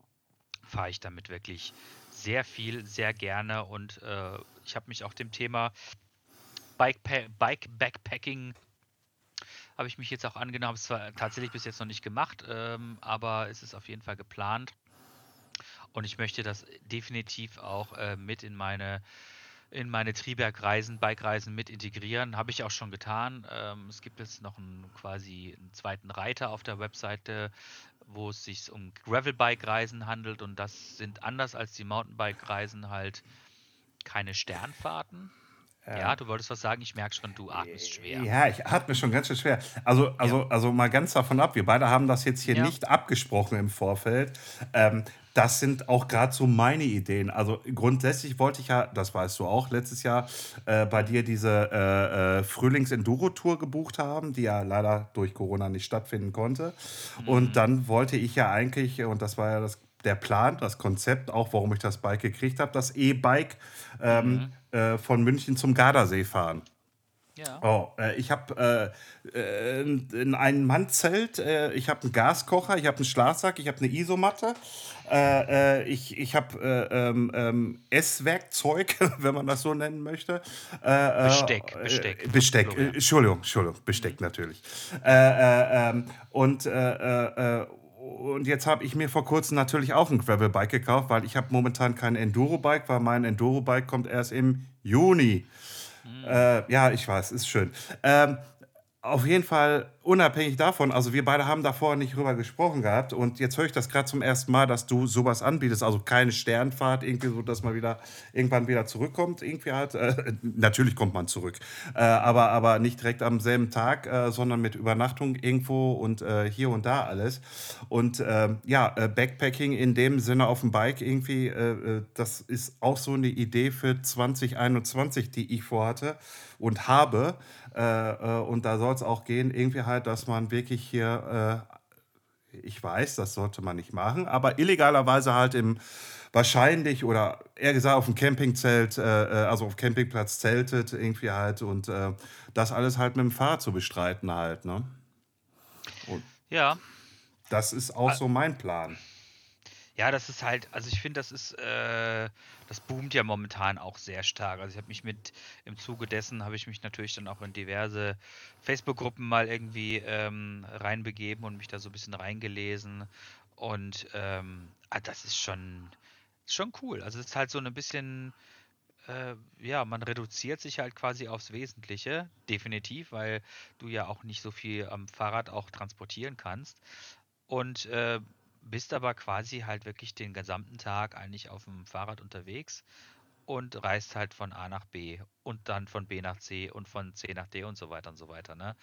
fahre ich damit wirklich sehr viel, sehr gerne und äh, ich habe mich auch dem Thema Bike, Bike Backpacking habe ich mich jetzt auch angenommen. Es zwar tatsächlich bis jetzt noch nicht gemacht, ähm, aber es ist auf jeden Fall geplant. Und ich möchte das definitiv auch äh, mit in meine in meine Triberg-Reisen, Bike-Reisen mit integrieren. Habe ich auch schon getan. Ähm, es gibt jetzt noch einen quasi einen zweiten Reiter auf der Webseite, wo es sich um Gravel-Bike-Reisen handelt und das sind anders als die Mountainbike-Reisen halt keine Sternfahrten, ja, du wolltest was sagen, ich merke schon, du atmest schwer. Ja, ich atme schon ganz schön schwer. Also, also, ja. also mal ganz davon ab, wir beide haben das jetzt hier ja. nicht abgesprochen im Vorfeld. Ähm, das sind auch gerade so meine Ideen. Also grundsätzlich wollte ich ja, das weißt du auch, letztes Jahr äh, bei dir diese äh, äh, Frühlings-Enduro-Tour gebucht haben, die ja leider durch Corona nicht stattfinden konnte. Mhm. Und dann wollte ich ja eigentlich, und das war ja das der Plan, das Konzept, auch warum ich das Bike gekriegt habe, das E-Bike ähm, mhm. Äh, von München zum Gardasee fahren. Ja. Oh, äh, ich habe äh, äh, in einem Mandzelt, äh, ich habe einen Gaskocher, ich habe einen Schlafsack, ich habe eine Isomatte, äh, äh, ich, ich habe ähm, ähm, Esswerkzeug, wenn man das so nennen möchte. Besteck, Besteck. Besteck, Entschuldigung, Entschuldigung, Besteck mhm. natürlich. Ähm, und und jetzt habe ich mir vor kurzem natürlich auch ein Gravelbike gekauft, weil ich habe momentan kein Enduro-Bike, weil mein Enduro-Bike kommt erst im Juni. Mhm. Äh, ja, ich weiß, ist schön. Ähm, auf jeden Fall unabhängig davon, also wir beide haben davor nicht drüber gesprochen gehabt und jetzt höre ich das gerade zum ersten Mal, dass du sowas anbietest, also keine Sternfahrt, irgendwie so, dass man wieder irgendwann wieder zurückkommt, irgendwie halt. Äh, natürlich kommt man zurück, äh, aber, aber nicht direkt am selben Tag, äh, sondern mit Übernachtung irgendwo und äh, hier und da alles. Und ähm, ja, äh, Backpacking in dem Sinne auf dem Bike irgendwie, äh, das ist auch so eine Idee für 2021, die ich vorhatte und habe. Und da soll es auch gehen, irgendwie halt dass man wirklich hier, äh, ich weiß, das sollte man nicht machen, aber illegalerweise halt im wahrscheinlich oder eher gesagt auf dem Campingzelt, äh, äh, also auf Campingplatz zeltet irgendwie halt und äh, das alles halt mit dem Fahrrad zu bestreiten halt, ne? Und ja. Das ist auch so mein Plan. Ja, das ist halt, also ich finde, das ist, äh, das boomt ja momentan auch sehr stark. Also ich habe mich mit, im Zuge dessen habe ich mich natürlich dann auch in diverse Facebook-Gruppen mal irgendwie ähm, reinbegeben und mich da so ein bisschen reingelesen. Und ähm, ah, das ist schon, schon cool. Also es ist halt so ein bisschen, äh, ja, man reduziert sich halt quasi aufs Wesentliche, definitiv, weil du ja auch nicht so viel am Fahrrad auch transportieren kannst. Und äh, bist aber quasi halt wirklich den gesamten Tag eigentlich auf dem Fahrrad unterwegs und reist halt von A nach B und dann von B nach C und von C nach D und so weiter und so weiter. Ne?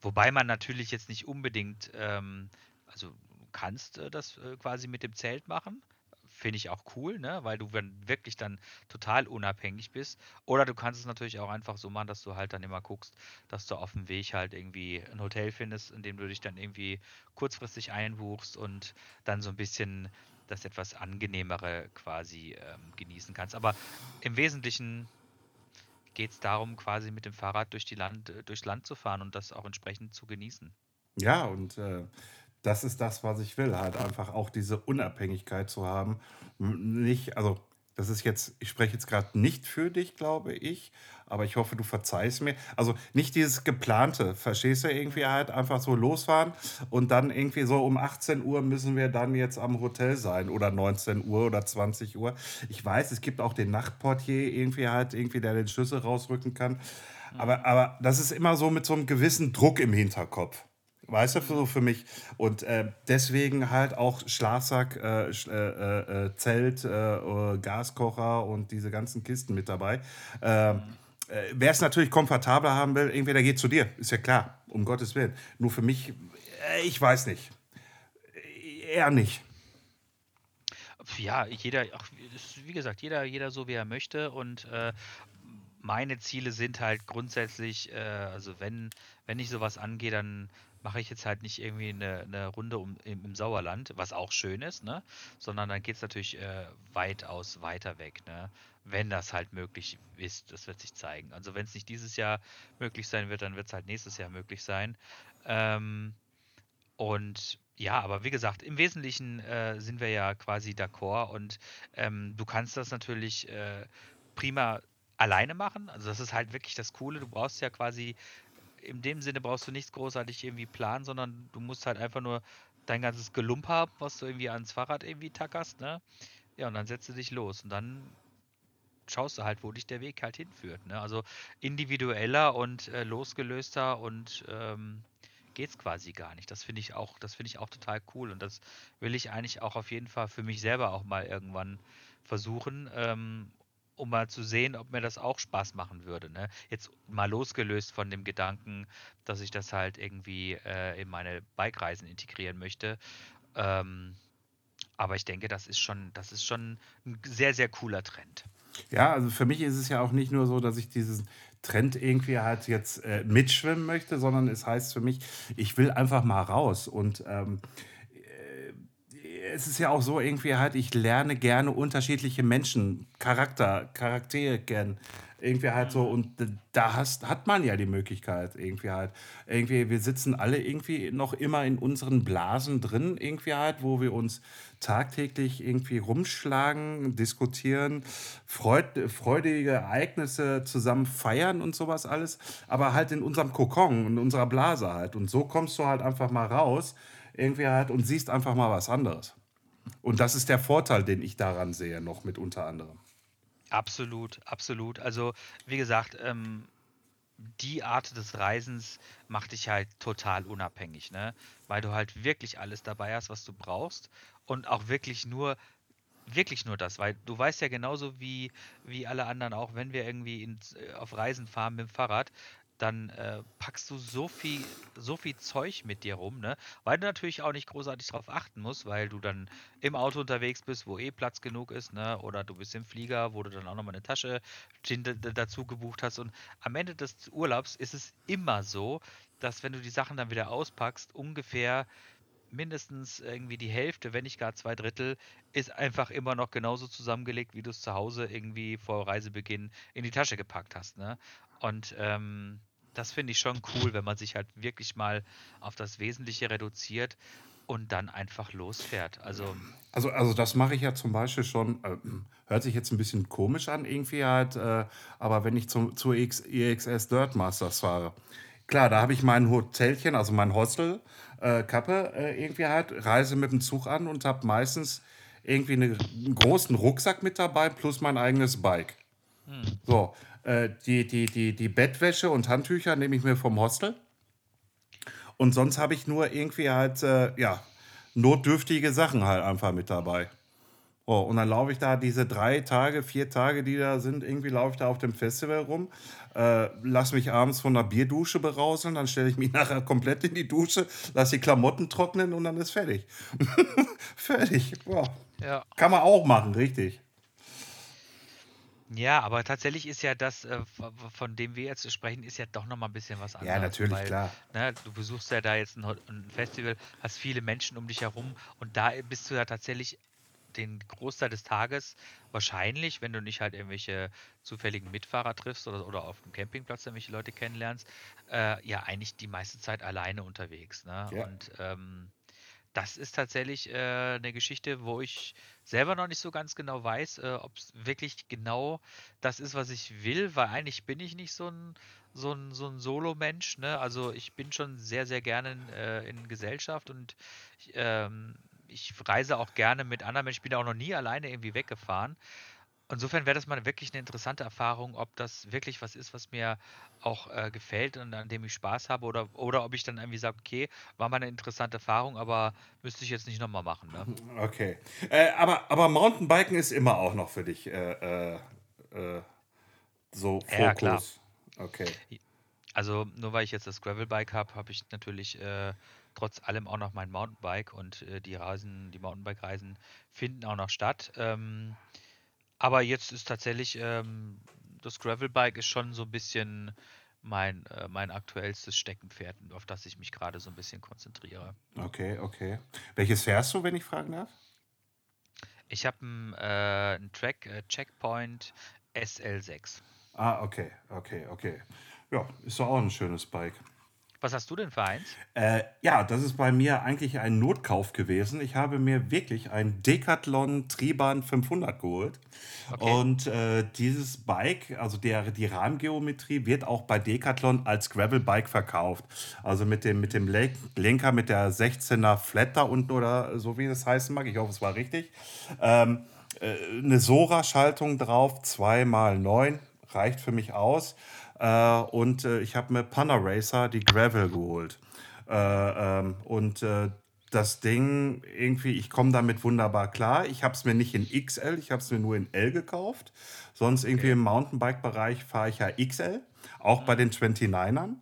Wobei man natürlich jetzt nicht unbedingt, ähm, also kannst äh, das äh, quasi mit dem Zelt machen, finde ich auch cool, ne? weil du dann wirklich dann total unabhängig bist. Oder du kannst es natürlich auch einfach so machen, dass du halt dann immer guckst, dass du auf dem Weg halt irgendwie ein Hotel findest, in dem du dich dann irgendwie kurzfristig einbuchst und dann so ein bisschen das etwas angenehmere quasi ähm, genießen kannst. Aber im Wesentlichen geht es darum, quasi mit dem Fahrrad durch die Land, durchs Land zu fahren und das auch entsprechend zu genießen. Ja, und äh, das ist das, was ich will. Halt einfach auch diese Unabhängigkeit zu haben. Nicht, also das ist jetzt, ich spreche jetzt gerade nicht für dich, glaube ich, aber ich hoffe, du verzeihst mir. Also nicht dieses geplante, verstehst du, irgendwie halt einfach so losfahren und dann irgendwie so um 18 Uhr müssen wir dann jetzt am Hotel sein oder 19 Uhr oder 20 Uhr. Ich weiß, es gibt auch den Nachtportier irgendwie halt, irgendwie, der den Schlüssel rausrücken kann. Aber, aber das ist immer so mit so einem gewissen Druck im Hinterkopf. Weißt du, so für mich. Und äh, deswegen halt auch Schlafsack, äh, äh, äh, äh, Zelt, äh, Gaskocher und diese ganzen Kisten mit dabei. Ähm, Wer es natürlich komfortabler haben will, entweder geht zu dir, ist ja klar, um Gottes Willen. Nur für mich, ich weiß nicht. Eher nicht. Ja, jeder, wie gesagt, jeder, jeder so wie er möchte und meine Ziele sind halt grundsätzlich, also wenn, wenn ich sowas angehe, dann mache ich jetzt halt nicht irgendwie eine, eine Runde um, im, im, Sauerland, was auch schön ist, ne? sondern dann geht es natürlich äh, weitaus weiter weg, ne? wenn das halt möglich ist. Das wird sich zeigen. Also wenn es nicht dieses Jahr möglich sein wird, dann wird es halt nächstes Jahr möglich sein. Ähm, und ja, aber wie gesagt, im Wesentlichen äh, sind wir ja quasi d'accord und ähm, du kannst das natürlich äh, prima alleine machen. Also das ist halt wirklich das Coole. Du brauchst ja quasi in dem Sinne brauchst du nichts großartig irgendwie planen, sondern du musst halt einfach nur dein ganzes Gelump haben, was du irgendwie ans Fahrrad irgendwie tackerst, ne? Ja, und dann setzt du dich los und dann schaust du halt, wo dich der Weg halt hinführt, ne? Also individueller und äh, losgelöster und ähm, geht's quasi gar nicht. Das finde ich auch, das finde ich auch total cool und das will ich eigentlich auch auf jeden Fall für mich selber auch mal irgendwann versuchen. Ähm, um mal zu sehen, ob mir das auch Spaß machen würde. Ne? Jetzt mal losgelöst von dem Gedanken, dass ich das halt irgendwie äh, in meine Bike-Reisen integrieren möchte. Ähm, aber ich denke, das ist schon, das ist schon ein sehr, sehr cooler Trend. Ja, also für mich ist es ja auch nicht nur so, dass ich diesen Trend irgendwie halt jetzt äh, mitschwimmen möchte, sondern es heißt für mich, ich will einfach mal raus. Und ähm, es ist ja auch so irgendwie halt, ich lerne gerne unterschiedliche Menschen, Charakter, Charaktere kennen. Irgendwie halt so, und da hast, hat man ja die Möglichkeit, irgendwie halt. Irgendwie, wir sitzen alle irgendwie noch immer in unseren Blasen drin, irgendwie halt, wo wir uns tagtäglich irgendwie rumschlagen, diskutieren, freud, freudige Ereignisse zusammen feiern und sowas alles, aber halt in unserem Kokon, in unserer Blase halt. Und so kommst du halt einfach mal raus, irgendwie halt, und siehst einfach mal was anderes. Und das ist der Vorteil, den ich daran sehe, noch mit unter anderem. Absolut, absolut. Also, wie gesagt, ähm, die Art des Reisens macht dich halt total unabhängig, ne? Weil du halt wirklich alles dabei hast, was du brauchst und auch wirklich nur wirklich nur das, weil du weißt ja genauso wie, wie alle anderen auch, wenn wir irgendwie in, äh, auf Reisen fahren mit dem Fahrrad, dann äh, packst du so viel, so viel Zeug mit dir rum, ne? Weil du natürlich auch nicht großartig darauf achten musst, weil du dann im Auto unterwegs bist, wo eh Platz genug ist, ne? Oder du bist im Flieger, wo du dann auch nochmal eine Tasche dazu gebucht hast. Und am Ende des Urlaubs ist es immer so, dass wenn du die Sachen dann wieder auspackst, ungefähr mindestens irgendwie die Hälfte, wenn nicht gar zwei Drittel, ist einfach immer noch genauso zusammengelegt, wie du es zu Hause irgendwie vor Reisebeginn in die Tasche gepackt hast. Ne? Und ähm, das finde ich schon cool, wenn man sich halt wirklich mal auf das Wesentliche reduziert und dann einfach losfährt. Also, also, also das mache ich ja zum Beispiel schon, äh, hört sich jetzt ein bisschen komisch an irgendwie halt, äh, aber wenn ich zum, zur X, EXS Dirt Masters fahre, klar, da habe ich mein Hotelchen, also mein Hostel, äh, Kappe äh, irgendwie halt, reise mit dem Zug an und habe meistens irgendwie eine, einen großen Rucksack mit dabei plus mein eigenes Bike. Hm. So, äh, die, die, die, die Bettwäsche und Handtücher nehme ich mir vom Hostel. Und sonst habe ich nur irgendwie halt, äh, ja, notdürftige Sachen halt einfach mit dabei. Oh, und dann laufe ich da diese drei Tage, vier Tage, die da sind, irgendwie laufe ich da auf dem Festival rum, äh, lass mich abends von der Bierdusche berauseln, dann stelle ich mich nachher komplett in die Dusche, lass die Klamotten trocknen und dann ist fertig. fertig. Boah. Ja. Kann man auch machen, richtig. Ja, aber tatsächlich ist ja das, äh, von dem wir jetzt sprechen, ist ja doch noch mal ein bisschen was anderes. Ja, natürlich, weil, klar. Ne, du besuchst ja da jetzt ein, ein, Festival, hast viele Menschen um dich herum und da bist du ja tatsächlich den Großteil des Tages wahrscheinlich, wenn du nicht halt irgendwelche zufälligen Mitfahrer triffst oder, oder auf dem Campingplatz irgendwelche Leute kennenlernst, äh, ja eigentlich die meiste Zeit alleine unterwegs. Ne? Ja. Und ähm, das ist tatsächlich äh, eine Geschichte, wo ich selber noch nicht so ganz genau weiß, äh, ob es wirklich genau das ist, was ich will, weil eigentlich bin ich nicht so ein, so ein, so ein Solo-Mensch. Ne? Also ich bin schon sehr, sehr gerne in, äh, in Gesellschaft und ich, ähm, ich reise auch gerne mit anderen Menschen. Ich bin auch noch nie alleine irgendwie weggefahren. Insofern wäre das mal wirklich eine interessante Erfahrung, ob das wirklich was ist, was mir auch äh, gefällt und an dem ich Spaß habe oder, oder ob ich dann irgendwie sage, okay, war mal eine interessante Erfahrung, aber müsste ich jetzt nicht nochmal machen. Ne? Okay. Äh, aber, aber Mountainbiken ist immer auch noch für dich äh, äh, äh so Fokus. Ja, klar. Okay. Also nur weil ich jetzt das Gravelbike habe, habe ich natürlich äh, trotz allem auch noch mein Mountainbike und die Reisen, die Mountainbike-Reisen finden auch noch statt. Ähm, aber jetzt ist tatsächlich, ähm, das Gravelbike ist schon so ein bisschen mein, äh, mein aktuellstes Steckenpferd, auf das ich mich gerade so ein bisschen konzentriere. Okay, okay. Welches fährst du, wenn ich fragen darf? Ich habe einen, äh, Track äh, Checkpoint SL6. Ah, okay, okay, okay. Ja, ist doch auch ein schönes Bike. Was hast du denn für eins? Äh, ja, das ist bei mir eigentlich ein Notkauf gewesen. Ich habe mir wirklich ein Decathlon Triban 500 geholt. Okay. Und äh, dieses Bike, also der, die Rahmengeometrie, wird auch bei Decathlon als Gravel-Bike verkauft. Also mit dem, mit dem Lenker, mit der 16er Flat da unten oder so wie das heißen mag. Ich hoffe, es war richtig. Ähm, äh, eine Sora-Schaltung drauf, 2x9, reicht für mich aus. Äh, und äh, ich habe mir Punner Racer die Gravel geholt. Äh, ähm, und äh, das Ding irgendwie, ich komme damit wunderbar klar. Ich habe es mir nicht in XL, ich habe es mir nur in L gekauft. Sonst irgendwie okay. im Mountainbike-Bereich fahre ich ja XL, auch bei den 29ern.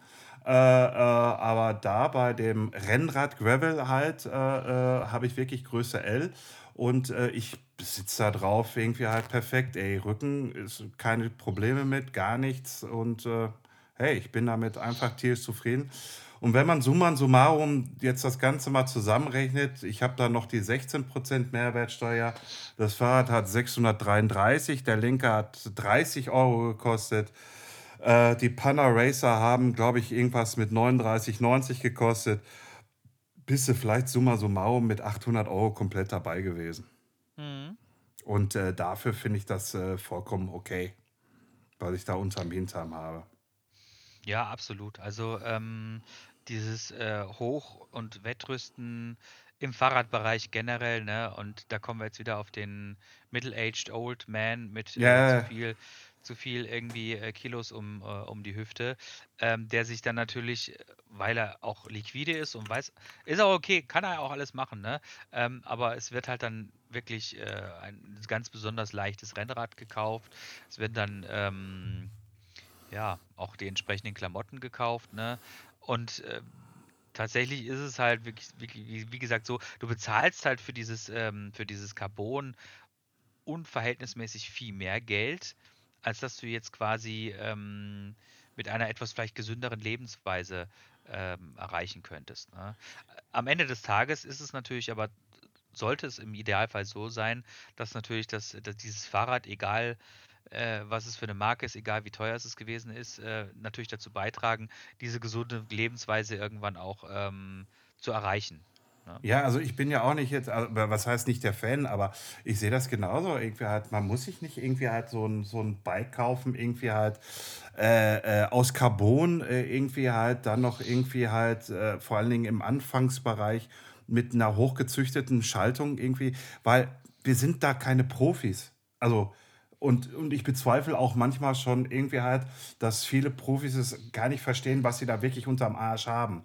Äh, äh, aber da bei dem Rennrad Gravel halt äh, äh, habe ich wirklich Größe L und äh, ich sitze da drauf irgendwie halt perfekt. Ey, Rücken ist keine Probleme mit, gar nichts. Und äh, hey, ich bin damit einfach tierisch zufrieden. Und wenn man summa summarum jetzt das Ganze mal zusammenrechnet, ich habe da noch die 16% Mehrwertsteuer. Das Fahrrad hat 633, der Lenker hat 30 Euro gekostet. Äh, die Panna Racer haben, glaube ich, irgendwas mit 39,90 gekostet bist du vielleicht summa summarum mit 800 Euro komplett dabei gewesen. Mhm. Und äh, dafür finde ich das äh, vollkommen okay, was ich da unterm Hintern habe. Ja, absolut. Also ähm, dieses äh, Hoch- und Wettrüsten im Fahrradbereich generell, ne? Und da kommen wir jetzt wieder auf den Middle-aged Old Man mit yeah. zu viel zu viel irgendwie äh, Kilos um, äh, um die Hüfte, ähm, der sich dann natürlich, weil er auch liquide ist und weiß, ist auch okay, kann er auch alles machen, ne? Ähm, aber es wird halt dann wirklich äh, ein ganz besonders leichtes Rennrad gekauft. Es werden dann ähm, ja auch die entsprechenden Klamotten gekauft, ne? Und äh, tatsächlich ist es halt wirklich, wirklich wie, wie, gesagt, so, du bezahlst halt für dieses, ähm, für dieses Carbon unverhältnismäßig viel mehr Geld als dass du jetzt quasi ähm, mit einer etwas vielleicht gesünderen Lebensweise ähm, erreichen könntest. Ne? Am Ende des Tages ist es natürlich aber, sollte es im Idealfall so sein, dass natürlich das, dass dieses Fahrrad, egal äh, was es für eine Marke ist, egal wie teuer es gewesen ist, äh, natürlich dazu beitragen, diese gesunde Lebensweise irgendwann auch ähm, zu erreichen. Ne? Ja, also ich bin ja auch nicht jetzt, also, was heißt nicht der Fan, aber ich sehe das genauso. Irgendwie halt, man muss sich nicht irgendwie halt so ein, so ein Bike kaufen, irgendwie halt äh, äh, aus Carbon, äh, irgendwie halt dann noch irgendwie halt, äh, vor allen Dingen im Anfangsbereich mit einer hochgezüchteten Schaltung irgendwie, weil wir sind da keine Profis. Also und, und ich bezweifle auch manchmal schon irgendwie halt, dass viele Profis es gar nicht verstehen, was sie da wirklich unterm Arsch haben.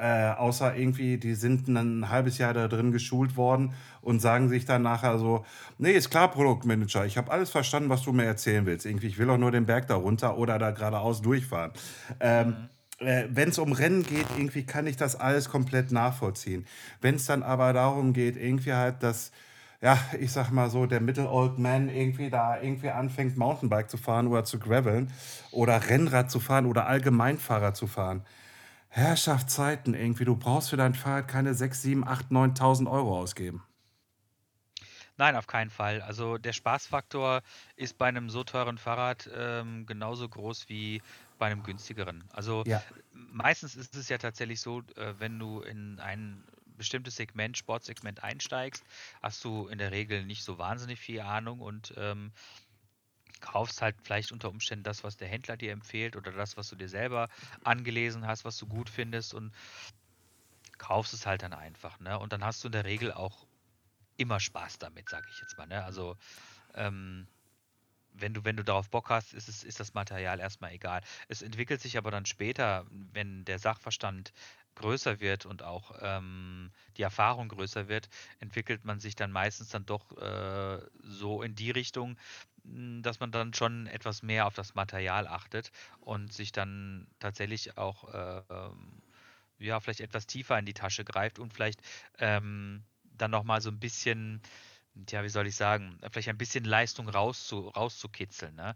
Äh, außer irgendwie, die sind ein halbes Jahr da drin geschult worden und sagen sich dann nachher so, nee, ist klar, Produktmanager, ich habe alles verstanden, was du mir erzählen willst. Irgendwie, ich will auch nur den Berg da runter oder da geradeaus durchfahren. Ähm, äh, Wenn es um Rennen geht, irgendwie kann ich das alles komplett nachvollziehen. Wenn es dann aber darum geht, irgendwie halt, dass ja, ich sag mal so, der Middle Old Man irgendwie da irgendwie anfängt, Mountainbike zu fahren oder zu graveln oder Rennrad zu fahren oder Allgemeinfahrer zu fahren. Herrschaftszeiten irgendwie. Du brauchst für dein Fahrrad keine 6, 7, 8, 9.000 Euro ausgeben. Nein, auf keinen Fall. Also der Spaßfaktor ist bei einem so teuren Fahrrad ähm, genauso groß wie bei einem günstigeren. Also ja. meistens ist es ja tatsächlich so, äh, wenn du in einen bestimmtes Segment, Sportsegment einsteigst, hast du in der Regel nicht so wahnsinnig viel Ahnung und ähm, kaufst halt vielleicht unter Umständen das, was der Händler dir empfiehlt oder das, was du dir selber angelesen hast, was du gut findest und kaufst es halt dann einfach. Ne? Und dann hast du in der Regel auch immer Spaß damit, sage ich jetzt mal. Ne? Also ähm, wenn du, wenn du darauf Bock hast, ist, es, ist das Material erstmal egal. Es entwickelt sich aber dann später, wenn der Sachverstand größer wird und auch ähm, die Erfahrung größer wird, entwickelt man sich dann meistens dann doch äh, so in die Richtung, hm, dass man dann schon etwas mehr auf das Material achtet und sich dann tatsächlich auch äh, ja vielleicht etwas tiefer in die Tasche greift und vielleicht ähm, dann nochmal so ein bisschen ja, wie soll ich sagen, vielleicht ein bisschen Leistung rauszu, rauszukitzeln. Ne?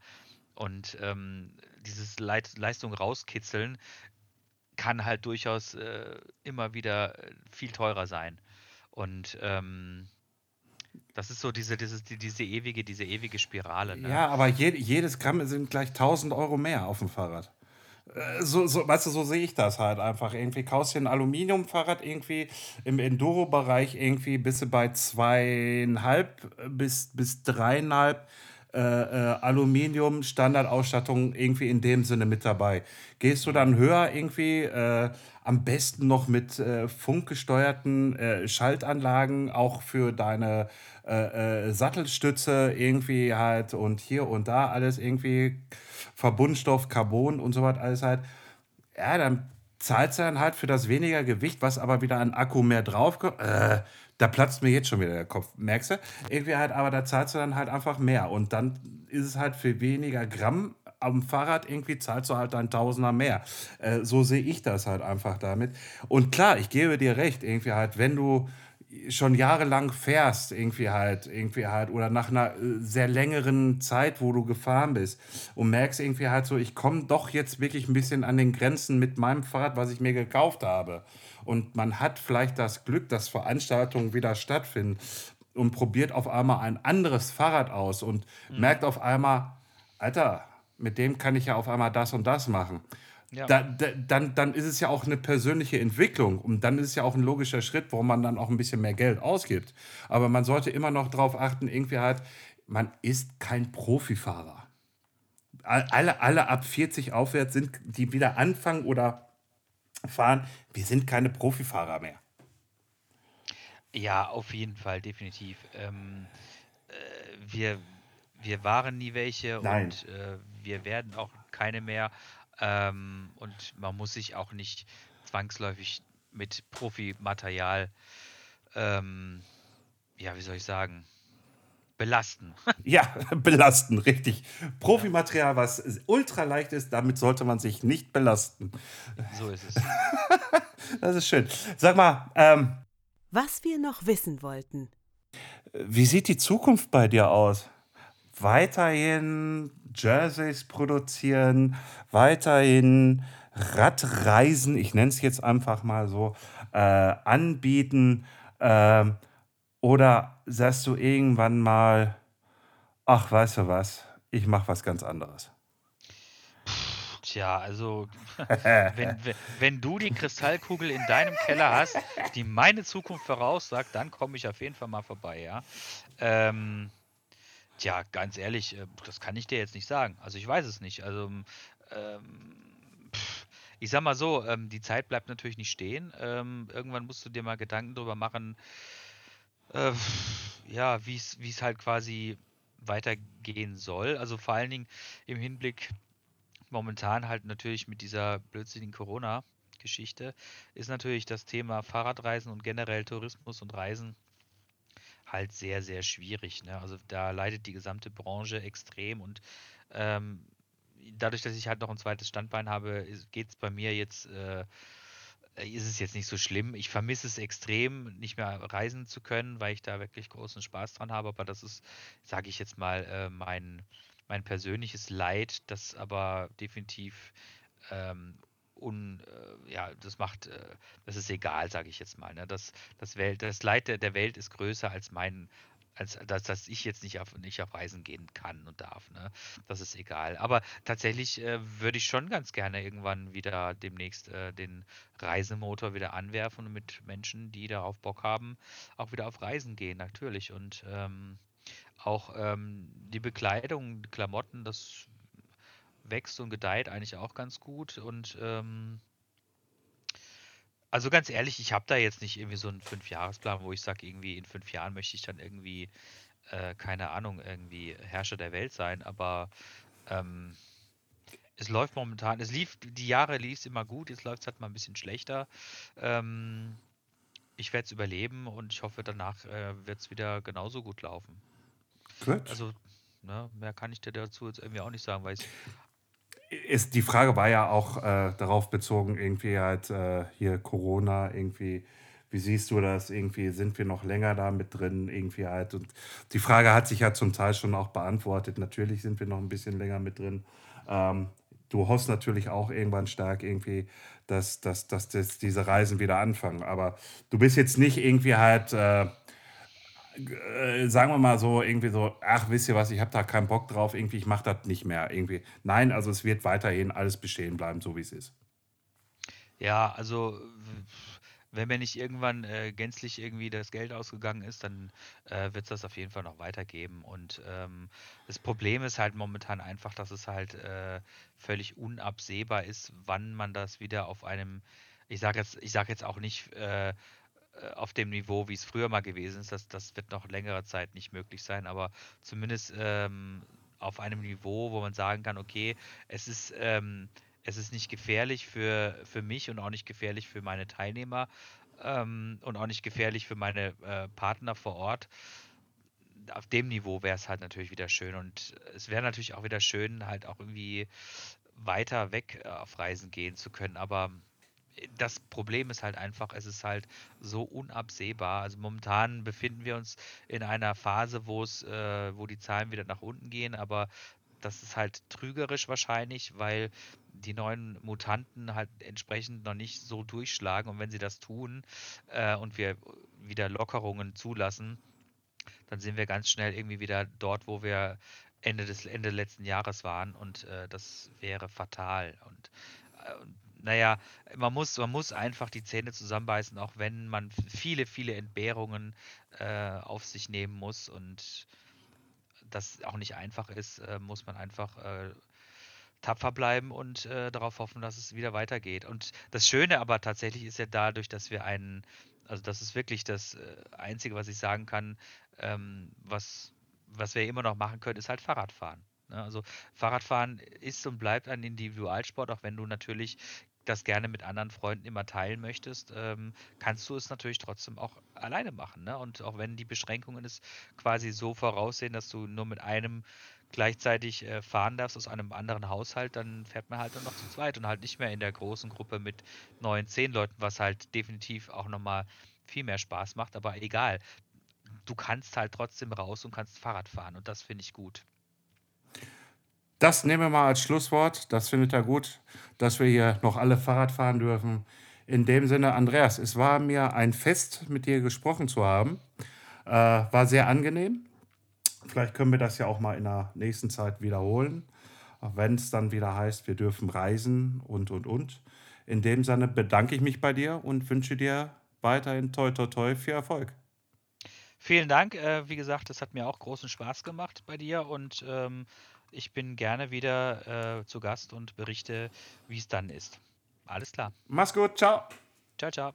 Und ähm, dieses Leit Leistung rauskitzeln kann halt durchaus äh, immer wieder äh, viel teurer sein. Und ähm, das ist so diese, diese, diese ewige, diese ewige Spirale. Ne? Ja, aber je, jedes Gramm sind gleich 1000 Euro mehr auf dem Fahrrad. Äh, so, so, weißt du, so sehe ich das halt einfach. Irgendwie kaufst du ein Aluminiumfahrrad irgendwie im Enduro-Bereich irgendwie bist du bei zweieinhalb bis, bis dreieinhalb äh, äh, Aluminium Standardausstattung irgendwie in dem Sinne mit dabei. Gehst du dann höher irgendwie, äh, am besten noch mit äh, funkgesteuerten äh, Schaltanlagen, auch für deine äh, Sattelstütze irgendwie halt und hier und da alles irgendwie Verbundstoff, Carbon und so was alles halt. Ja, dann zahlst du dann halt für das weniger Gewicht, was aber wieder an Akku mehr drauf kommt. Äh, da platzt mir jetzt schon wieder der Kopf, merkst du? Irgendwie halt, aber da zahlst du dann halt einfach mehr. Und dann ist es halt für weniger Gramm am Fahrrad irgendwie zahlst du halt ein Tausender mehr. Äh, so sehe ich das halt einfach damit. Und klar, ich gebe dir recht, irgendwie halt, wenn du schon jahrelang fährst, irgendwie halt, irgendwie halt, oder nach einer äh, sehr längeren Zeit, wo du gefahren bist und merkst irgendwie halt so, ich komme doch jetzt wirklich ein bisschen an den Grenzen mit meinem Fahrrad, was ich mir gekauft habe. Und man hat vielleicht das Glück, dass Veranstaltungen wieder stattfinden und probiert auf einmal ein anderes Fahrrad aus und mhm. merkt auf einmal, Alter, mit dem kann ich ja auf einmal das und das machen. Ja. Da, da, dann, dann ist es ja auch eine persönliche Entwicklung und dann ist es ja auch ein logischer Schritt, warum man dann auch ein bisschen mehr Geld ausgibt. Aber man sollte immer noch darauf achten, irgendwie halt, man ist kein Profifahrer. Alle, alle ab 40 aufwärts sind, die wieder anfangen oder fahren, wir sind keine Profifahrer mehr. Ja, auf jeden Fall, definitiv. Ähm, äh, wir, wir waren nie welche Nein. und äh, wir werden auch keine mehr. Ähm, und man muss sich auch nicht zwangsläufig mit Profimaterial, ähm, ja, wie soll ich sagen, belasten. Ja, belasten, richtig. Profimaterial, was ultra leicht ist, damit sollte man sich nicht belasten. So ist es. das ist schön. Sag mal, ähm, was wir noch wissen wollten. Wie sieht die Zukunft bei dir aus? Weiterhin Jerseys produzieren, weiterhin Radreisen, ich nenne es jetzt einfach mal so, äh, anbieten? Äh, oder sagst du irgendwann mal, ach, weißt du was, ich mache was ganz anderes? Tja, also wenn, wenn du die Kristallkugel in deinem Keller hast, die meine Zukunft voraussagt, dann komme ich auf jeden Fall mal vorbei, ja. Ähm, tja, ganz ehrlich, äh, das kann ich dir jetzt nicht sagen. Also ich weiß es nicht. Also ähm, ich sag mal so, ähm, die Zeit bleibt natürlich nicht stehen. Ähm, irgendwann musst du dir mal Gedanken darüber machen, äh, ja, wie es halt quasi weitergehen soll. Also vor allen Dingen im Hinblick momentan halt natürlich mit dieser blödsinnigen Corona-Geschichte ist natürlich das Thema Fahrradreisen und generell Tourismus und Reisen halt sehr, sehr schwierig. Ne? Also da leidet die gesamte Branche extrem und ähm, dadurch, dass ich halt noch ein zweites Standbein habe, geht es bei mir jetzt äh, ist es jetzt nicht so schlimm. Ich vermisse es extrem, nicht mehr reisen zu können, weil ich da wirklich großen Spaß dran habe. Aber das ist, sage ich jetzt mal, äh, mein, mein persönliches Leid, das aber definitiv ähm, un, äh, ja, das macht, äh, das ist egal, sage ich jetzt mal. Ne? Das, das, Welt, das Leid der, der Welt ist größer als mein als dass, dass ich jetzt nicht auf, nicht auf Reisen gehen kann und darf. Ne? Das ist egal. Aber tatsächlich äh, würde ich schon ganz gerne irgendwann wieder demnächst äh, den Reisemotor wieder anwerfen und mit Menschen, die darauf Bock haben, auch wieder auf Reisen gehen, natürlich. Und ähm, auch ähm, die Bekleidung, die Klamotten, das wächst und gedeiht eigentlich auch ganz gut. Und ähm, also ganz ehrlich, ich habe da jetzt nicht irgendwie so einen Fünfjahresplan, wo ich sage, irgendwie in fünf Jahren möchte ich dann irgendwie, äh, keine Ahnung, irgendwie Herrscher der Welt sein, aber ähm, es läuft momentan, es lief, die Jahre lief es immer gut, jetzt läuft es halt mal ein bisschen schlechter. Ähm, ich werde es überleben und ich hoffe, danach äh, wird es wieder genauso gut laufen. Gut. Also, ne, mehr kann ich dir dazu jetzt irgendwie auch nicht sagen, weil ich ist, die Frage war ja auch äh, darauf bezogen, irgendwie halt äh, hier Corona, irgendwie, wie siehst du das? Irgendwie sind wir noch länger da mit drin, irgendwie halt. Und die Frage hat sich ja zum Teil schon auch beantwortet. Natürlich sind wir noch ein bisschen länger mit drin. Ähm, du hoffst natürlich auch irgendwann stark irgendwie, dass, dass, dass das, diese Reisen wieder anfangen. Aber du bist jetzt nicht irgendwie halt. Äh, äh, sagen wir mal so, irgendwie so, ach, wisst ihr was, ich habe da keinen Bock drauf, irgendwie, ich mache das nicht mehr. Irgendwie. Nein, also es wird weiterhin alles bestehen bleiben, so wie es ist. Ja, also wenn mir nicht irgendwann äh, gänzlich irgendwie das Geld ausgegangen ist, dann äh, wird es das auf jeden Fall noch weitergeben. Und ähm, das Problem ist halt momentan einfach, dass es halt äh, völlig unabsehbar ist, wann man das wieder auf einem, ich sage jetzt, ich sage jetzt auch nicht äh, auf dem Niveau, wie es früher mal gewesen ist. Das, das wird noch längere Zeit nicht möglich sein, aber zumindest ähm, auf einem Niveau, wo man sagen kann, okay, es ist, ähm, es ist nicht gefährlich für, für mich und auch nicht gefährlich für meine Teilnehmer ähm, und auch nicht gefährlich für meine äh, Partner vor Ort. Auf dem Niveau wäre es halt natürlich wieder schön und es wäre natürlich auch wieder schön, halt auch irgendwie weiter weg äh, auf Reisen gehen zu können, aber das Problem ist halt einfach, es ist halt so unabsehbar. Also momentan befinden wir uns in einer Phase, wo es, äh, wo die Zahlen wieder nach unten gehen, aber das ist halt trügerisch wahrscheinlich, weil die neuen Mutanten halt entsprechend noch nicht so durchschlagen. Und wenn sie das tun äh, und wir wieder Lockerungen zulassen, dann sind wir ganz schnell irgendwie wieder dort, wo wir Ende des Ende letzten Jahres waren und äh, das wäre fatal. Und, äh, naja, man muss, man muss einfach die Zähne zusammenbeißen, auch wenn man viele, viele Entbehrungen äh, auf sich nehmen muss und das auch nicht einfach ist, äh, muss man einfach äh, tapfer bleiben und äh, darauf hoffen, dass es wieder weitergeht. Und das Schöne aber tatsächlich ist ja dadurch, dass wir einen, also das ist wirklich das äh, Einzige, was ich sagen kann, ähm, was, was wir immer noch machen können, ist halt Fahrradfahren. Ne? Also Fahrradfahren ist und bleibt ein Individualsport, auch wenn du natürlich das gerne mit anderen Freunden immer teilen möchtest, ähm, kannst du es natürlich trotzdem auch alleine machen. Ne? Und auch wenn die Beschränkungen es quasi so voraussehen, dass du nur mit einem gleichzeitig äh, fahren darfst aus einem anderen Haushalt, dann fährt man halt nur noch zu zweit und halt nicht mehr in der großen Gruppe mit neun, zehn Leuten, was halt definitiv auch nochmal viel mehr Spaß macht. Aber egal, du kannst halt trotzdem raus und kannst Fahrrad fahren und das finde ich gut. Das nehmen wir mal als Schlusswort. Das findet er gut, dass wir hier noch alle Fahrrad fahren dürfen. In dem Sinne, Andreas, es war mir ein Fest, mit dir gesprochen zu haben. Äh, war sehr angenehm. Vielleicht können wir das ja auch mal in der nächsten Zeit wiederholen, wenn es dann wieder heißt, wir dürfen reisen und, und, und. In dem Sinne bedanke ich mich bei dir und wünsche dir weiterhin toi, toi, toi viel Erfolg. Vielen Dank. Äh, wie gesagt, es hat mir auch großen Spaß gemacht bei dir und ähm, ich bin gerne wieder äh, zu Gast und berichte, wie es dann ist. Alles klar. Mach's gut, ciao. Ciao, ciao.